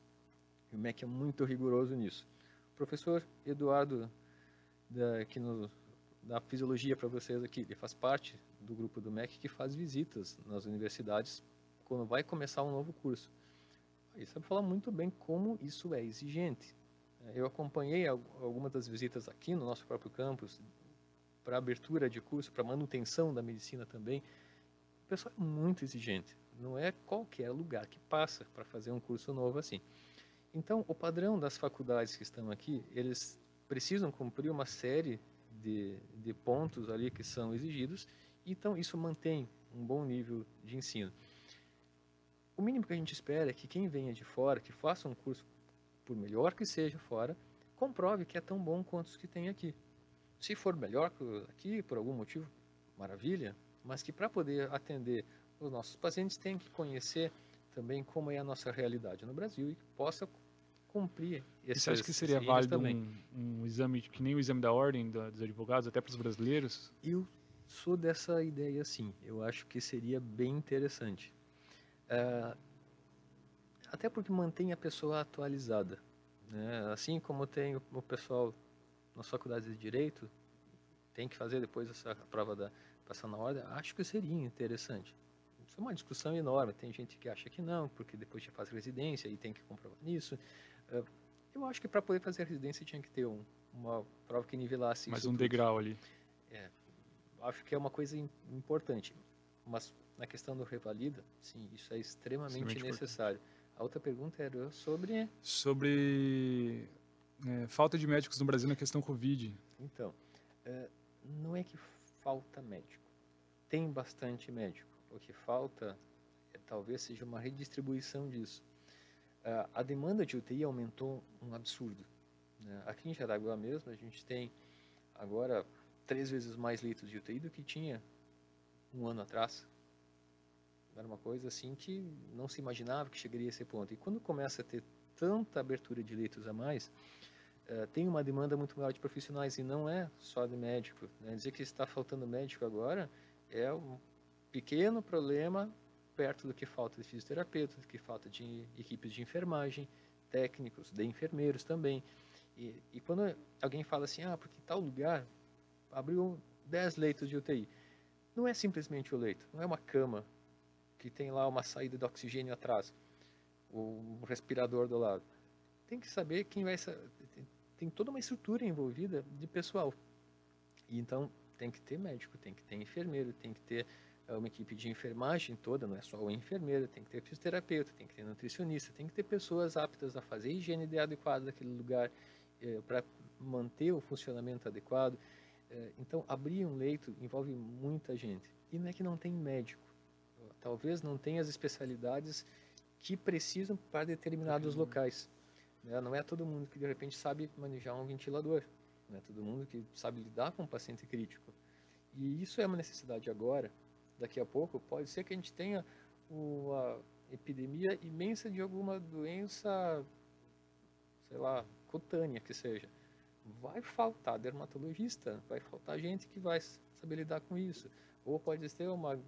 E o MEC é muito rigoroso nisso. O professor Eduardo, da, que da fisiologia para vocês aqui, ele faz parte do grupo do MEC que faz visitas nas universidades quando vai começar um novo curso. Ele sabe falar muito bem como isso é exigente. Eu acompanhei algumas das visitas aqui no nosso próprio campus, para abertura de curso, para manutenção da medicina também. O pessoal é muito exigente. Não é qualquer lugar que passa para fazer um curso novo assim. Então, o padrão das faculdades que estão aqui, eles precisam cumprir uma série de, de pontos ali que são exigidos então, isso mantém um bom nível de ensino. O mínimo que a gente espera é que quem venha de fora, que faça um curso, por melhor que seja fora, comprove que é tão bom quanto os que tem aqui. Se for melhor que aqui, por algum motivo, maravilha, mas que para poder atender os nossos pacientes tem que conhecer também como é a nossa realidade no Brasil e que possa cumprir esses Você acha que seria válido um, um, exame que nem o exame da ordem dos advogados, até para os brasileiros? Eu sou dessa ideia sim. Eu acho que seria bem interessante. É, até porque mantém a pessoa atualizada. Né? Assim como tem o, o pessoal nas faculdades de Direito, tem que fazer depois essa prova da passar na ordem, acho que seria interessante. Isso é uma discussão enorme. Tem gente que acha que não, porque depois já faz residência e tem que comprovar nisso. É, eu acho que para poder fazer a residência tinha que ter um, uma prova que nivelasse Mais um tudo. degrau ali. É, acho que é uma coisa importante. Mas na questão do revalida, sim, isso é extremamente, extremamente necessário. Importante. A outra pergunta era sobre... Sobre é, falta de médicos no Brasil na questão Covid. Então, é, não é que falta médico. Tem bastante médico. O que falta é, talvez seja uma redistribuição disso. É, a demanda de UTI aumentou um absurdo. Né? Aqui em Jaraguá mesmo, a gente tem agora três vezes mais leitos de UTI do que tinha um ano atrás. Era uma coisa assim que não se imaginava que chegaria a esse ponto. E quando começa a ter tanta abertura de leitos a mais, uh, tem uma demanda muito maior de profissionais e não é só de médico. Né? Dizer que está faltando médico agora é um pequeno problema perto do que falta de fisioterapeuta, do que falta de equipes de enfermagem, técnicos, de enfermeiros também. E, e quando alguém fala assim, ah, porque tal lugar abriu 10 leitos de UTI, não é simplesmente o leito, não é uma cama que tem lá uma saída de oxigênio atrás, o respirador do lado. Tem que saber quem vai. Tem toda uma estrutura envolvida de pessoal. E então tem que ter médico, tem que ter enfermeiro, tem que ter é uma equipe de enfermagem toda, não é só o enfermeiro, tem que ter fisioterapeuta, tem que ter nutricionista, tem que ter pessoas aptas a fazer higiene adequada daquele lugar é, para manter o funcionamento adequado. É, então, abrir um leito envolve muita gente. E não é que não tem médico. Talvez não tenha as especialidades que precisam para determinados locais. Né? Não é todo mundo que de repente sabe manejar um ventilador. Não é todo mundo que sabe lidar com um paciente crítico. E isso é uma necessidade agora, daqui a pouco, pode ser que a gente tenha uma epidemia imensa de alguma doença, sei lá, cutânea que seja. Vai faltar dermatologista, vai faltar gente que vai saber lidar com isso. Ou pode ter uma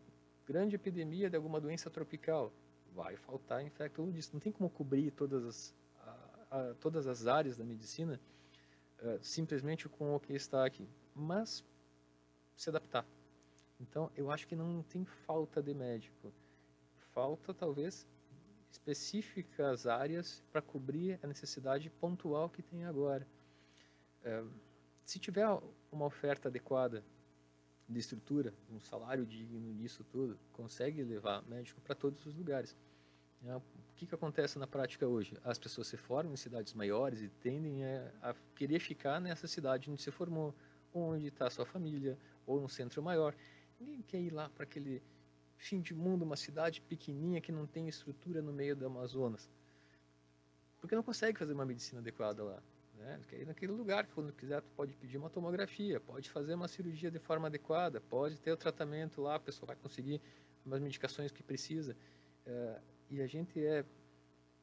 grande epidemia de alguma doença tropical, vai faltar infectologista. Não tem como cobrir todas as, a, todas as áreas da medicina uh, simplesmente com o que está aqui. Mas se adaptar. Então, eu acho que não tem falta de médico. Falta, talvez, específicas áreas para cobrir a necessidade pontual que tem agora. É, se tiver uma oferta adequada de estrutura, um salário digno nisso tudo, consegue levar médico para todos os lugares. É, o que, que acontece na prática hoje? As pessoas se formam em cidades maiores e tendem a, a querer ficar nessa cidade onde se formou, onde está a sua família, ou num centro maior. Ninguém quer ir lá para aquele fim de mundo, uma cidade pequenininha que não tem estrutura no meio do Amazonas. Porque não consegue fazer uma medicina adequada lá. Né? Quer ir naquele lugar que quando quiser tu pode pedir uma tomografia, pode fazer uma cirurgia de forma adequada, pode ter o tratamento lá, a pessoa vai conseguir as medicações que precisa. É, e a gente é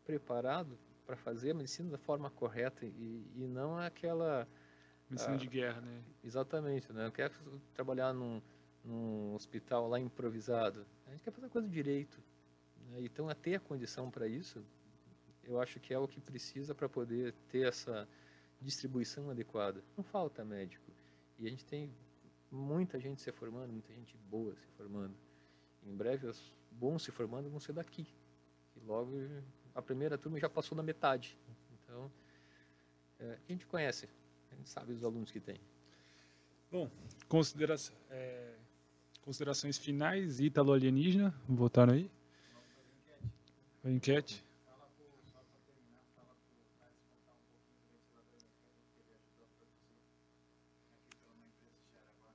preparado para fazer a medicina da forma correta e, e não aquela... Medicina de guerra, né? Exatamente, né? Não quer trabalhar num num hospital lá improvisado. A gente quer fazer a coisa direito. Né? Então, a ter a condição para isso, eu acho que é o que precisa para poder ter essa distribuição adequada. Não falta médico. E a gente tem muita gente se formando, muita gente boa se formando. Em breve, os bons se formando vão ser daqui. E logo a primeira turma já passou da metade. Então, é, a gente conhece, a gente sabe os alunos que tem. Bom, consideração. É Considerações finais, Ítalo Alienígena, votaram aí? A enquete.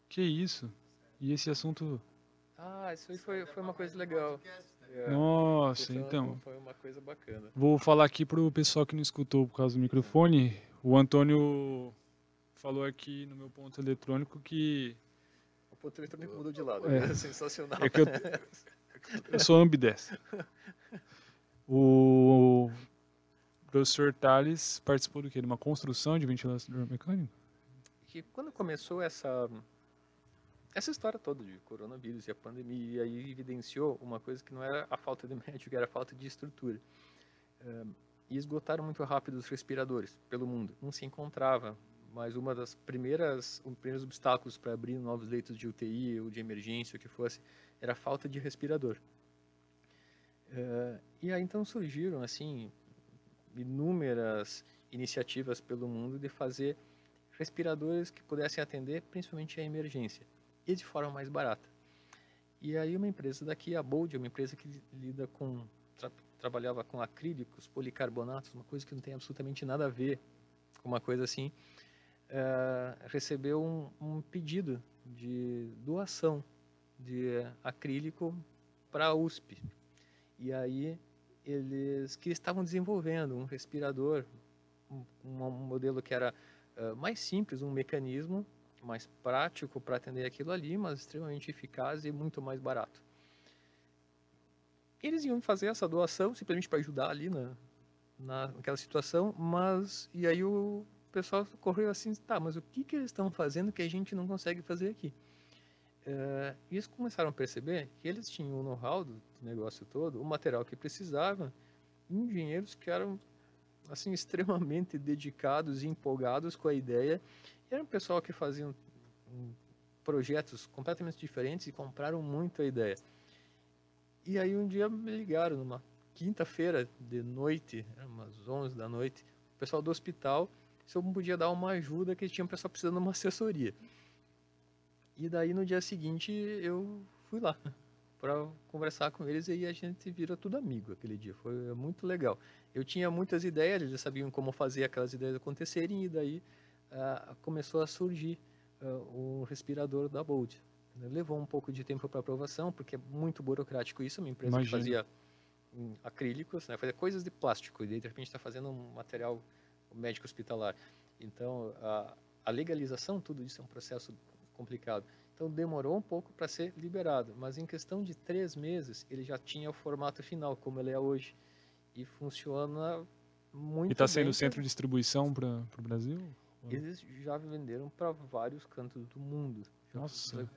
Que isso? E esse assunto. Ah, isso aí foi, foi uma coisa legal. É, Nossa, então. Foi uma coisa bacana. Vou falar aqui pro pessoal que não escutou por causa do microfone. O Antônio falou aqui no meu ponto eletrônico que ponto eletrônico mudou de lado. É, é sensacional. É que eu, eu sou ambidestro. O professor Tales participou do quê? De uma construção de ventilador mecânico? Que quando começou essa essa história toda de coronavírus e a pandemia aí evidenciou uma coisa que não era a falta de médico, era a falta de estrutura. E esgotaram muito rápido os respiradores pelo mundo. Não se encontrava mas uma das primeiras, um primeiros obstáculos para abrir novos leitos de UTI ou de emergência, o que fosse, era a falta de respirador. E aí então surgiram assim inúmeras iniciativas pelo mundo de fazer respiradores que pudessem atender principalmente a emergência e de forma mais barata. E aí uma empresa daqui, a Bold, uma empresa que lida com tra trabalhava com acrílicos, policarbonatos, uma coisa que não tem absolutamente nada a ver com uma coisa assim, uh, recebeu um, um, pedido de doação de acrílico para a USP. E aí eles que estavam desenvolvendo um respirador, um, um modelo que era uh, mais simples, um mecanismo mais prático para atender aquilo ali, mas extremamente eficaz e muito mais barato. eles iam fazer essa doação simplesmente para ajudar ali na, na, naquela situação, mas e aí o pessoal correu assim, tá, mas o que, que eles estão fazendo que a gente não consegue fazer aqui? É, e eles começaram a perceber que eles tinham o know-how do negócio todo, o material que precisavam, engenheiros que eram assim extremamente dedicados e empolgados com a ideia. Era um pessoal que faziam projetos completamente diferentes e compraram muito a ideia. E aí um dia me ligaram numa quinta-feira de noite, umas 11 da noite, o pessoal do hospital, se eu podia dar uma ajuda que tinha um pessoal precisando de uma assessoria. E daí no dia seguinte eu fui lá para conversar com eles e a gente vira tudo amigo aquele dia. Foi muito legal. Eu tinha muitas ideias, eles sabiam como fazer aquelas ideias acontecerem e daí uh, começou a surgir uh, o respirador da Bolt. Levou um pouco de tempo para aprovação, porque é muito burocrático isso, uma empresa Imagina. que fazia um, acrílicos, né, fazia coisas de plástico, e de repente está fazendo um material médico hospitalar. Então, a, a legalização, tudo isso é um processo complicado. Então demorou um pouco para ser liberado, mas em questão de três meses ele já tinha o formato final, como ele é hoje. E funciona muito E está sendo centro de distribuição para o Brasil? Eles já venderam para vários cantos do mundo. Nossa.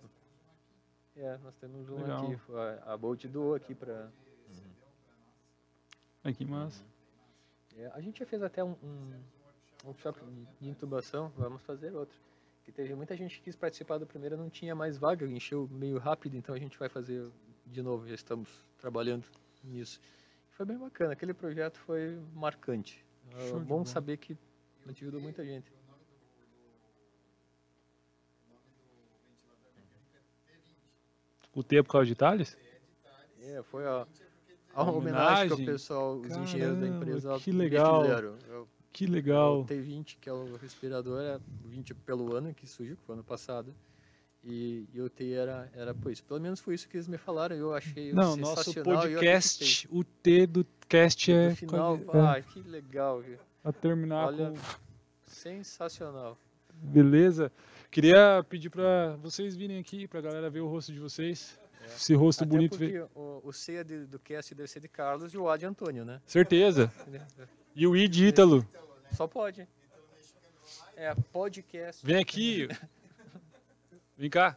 É, nós temos um Legal. aqui. A Bolt doou aqui para. Uhum. que massa. É, a gente já fez até um, um, workshop de intubação, vamos fazer outro que teve muita gente que quis participar do primeiro, não tinha mais vaga, encheu meio rápido, então a gente vai fazer de novo, já estamos trabalhando nisso. Foi bem bacana, aquele projeto foi marcante. É bom saber que ajudou muita gente. O T é por causa de Thales? É, foi a, a homenagem, homenagem que o pessoal, os Caramba, engenheiros da empresa que legal. Eu, que legal. O T20, que é o respirador, é 20 pelo ano, que surgiu, foi ano passado. E, e o T era, era por isso. Pelo menos foi isso que eles me falaram. Eu achei Não, nosso podcast, o T do cast é. No final, é. ah, que legal. Viu? A terminar Olha, com. Sensacional. Beleza. Queria pedir para vocês virem aqui, para a galera ver o rosto de vocês. É. Esse rosto Até bonito. Porque o, o C de, do cast deve ser de Carlos e o A de Antônio, né? Certeza. E o I de Ítalo. Só pode. É, podcast. Vem aqui. Vem cá.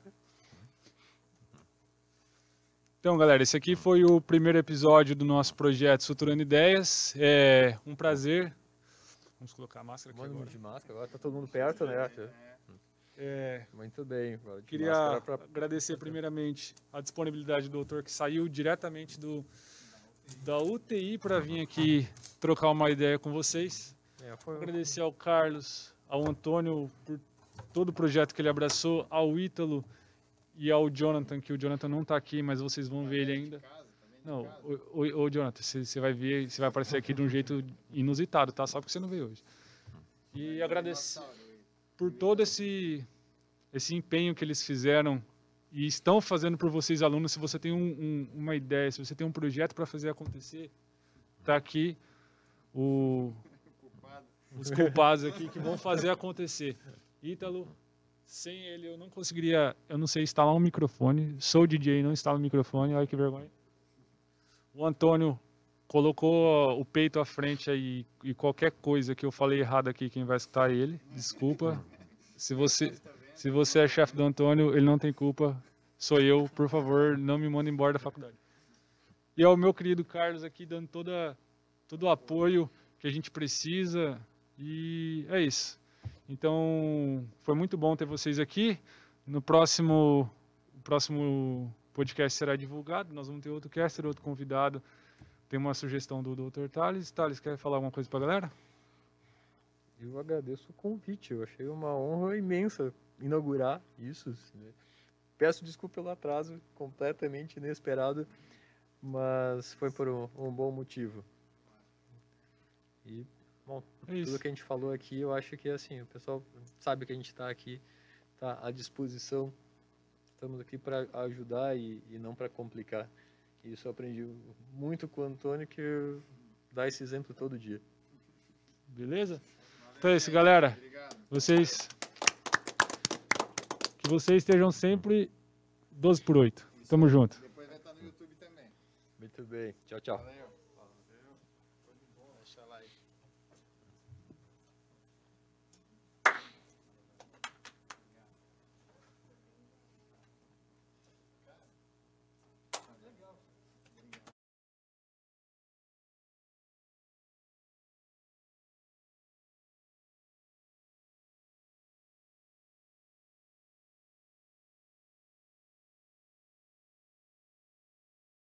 Então, galera, esse aqui foi o primeiro episódio do nosso projeto Suturando Ideias. É um prazer. Vamos colocar a máscara aqui agora. de máscara, agora tá todo mundo perto, né? É, Muito bem. Queria pra... agradecer primeiramente a disponibilidade do doutor que saiu diretamente do, da UTI para vir aqui trocar uma ideia com vocês. É, foi... Agradecer ao Carlos, ao Antônio por todo o projeto que ele abraçou, ao Ítalo e ao Jonathan, que o Jonathan não está aqui, mas vocês vão ver ele ainda. Não, o, o, o Jonathan, você vai ver, você vai aparecer aqui de um jeito inusitado, tá? Só porque você não veio hoje. E agradecer por todo esse esse empenho que eles fizeram e estão fazendo por vocês alunos. Se você tem um, um, uma ideia, se você tem um projeto para fazer acontecer, está aqui o, os culpados aqui que vão fazer acontecer. Ítalo, sem ele eu não conseguiria, eu não sei instalar um microfone. Sou DJ, não instalo microfone, olha que vergonha. O Antônio colocou o peito à frente aí e qualquer coisa que eu falei errado aqui, quem vai escutar é ele. Desculpa. Se você se você é chefe do Antônio, ele não tem culpa. Sou eu, por favor, não me manda embora da faculdade. E ao meu querido Carlos aqui dando toda, todo o apoio que a gente precisa. E é isso. Então, foi muito bom ter vocês aqui. No próximo, próximo podcast será divulgado. Nós vamos ter outro caster, outro convidado. Tem uma sugestão do Dr. Thales. Thales, quer falar alguma coisa para a galera? Eu agradeço o convite. Eu achei uma honra imensa inaugurar isso. Né? Peço desculpa pelo atraso, completamente inesperado, mas foi por um, um bom motivo. E, bom, é tudo que a gente falou aqui, eu acho que assim, o pessoal sabe que a gente está aqui, está à disposição. Estamos aqui para ajudar e, e não para complicar. Isso eu aprendi muito com o Antônio, que dá esse exemplo todo dia. Beleza? Então é isso, galera. Vocês que vocês estejam sempre 12 por 8. Tamo junto. Depois vai estar no YouTube também. Muito bem. Tchau, tchau. Valeu.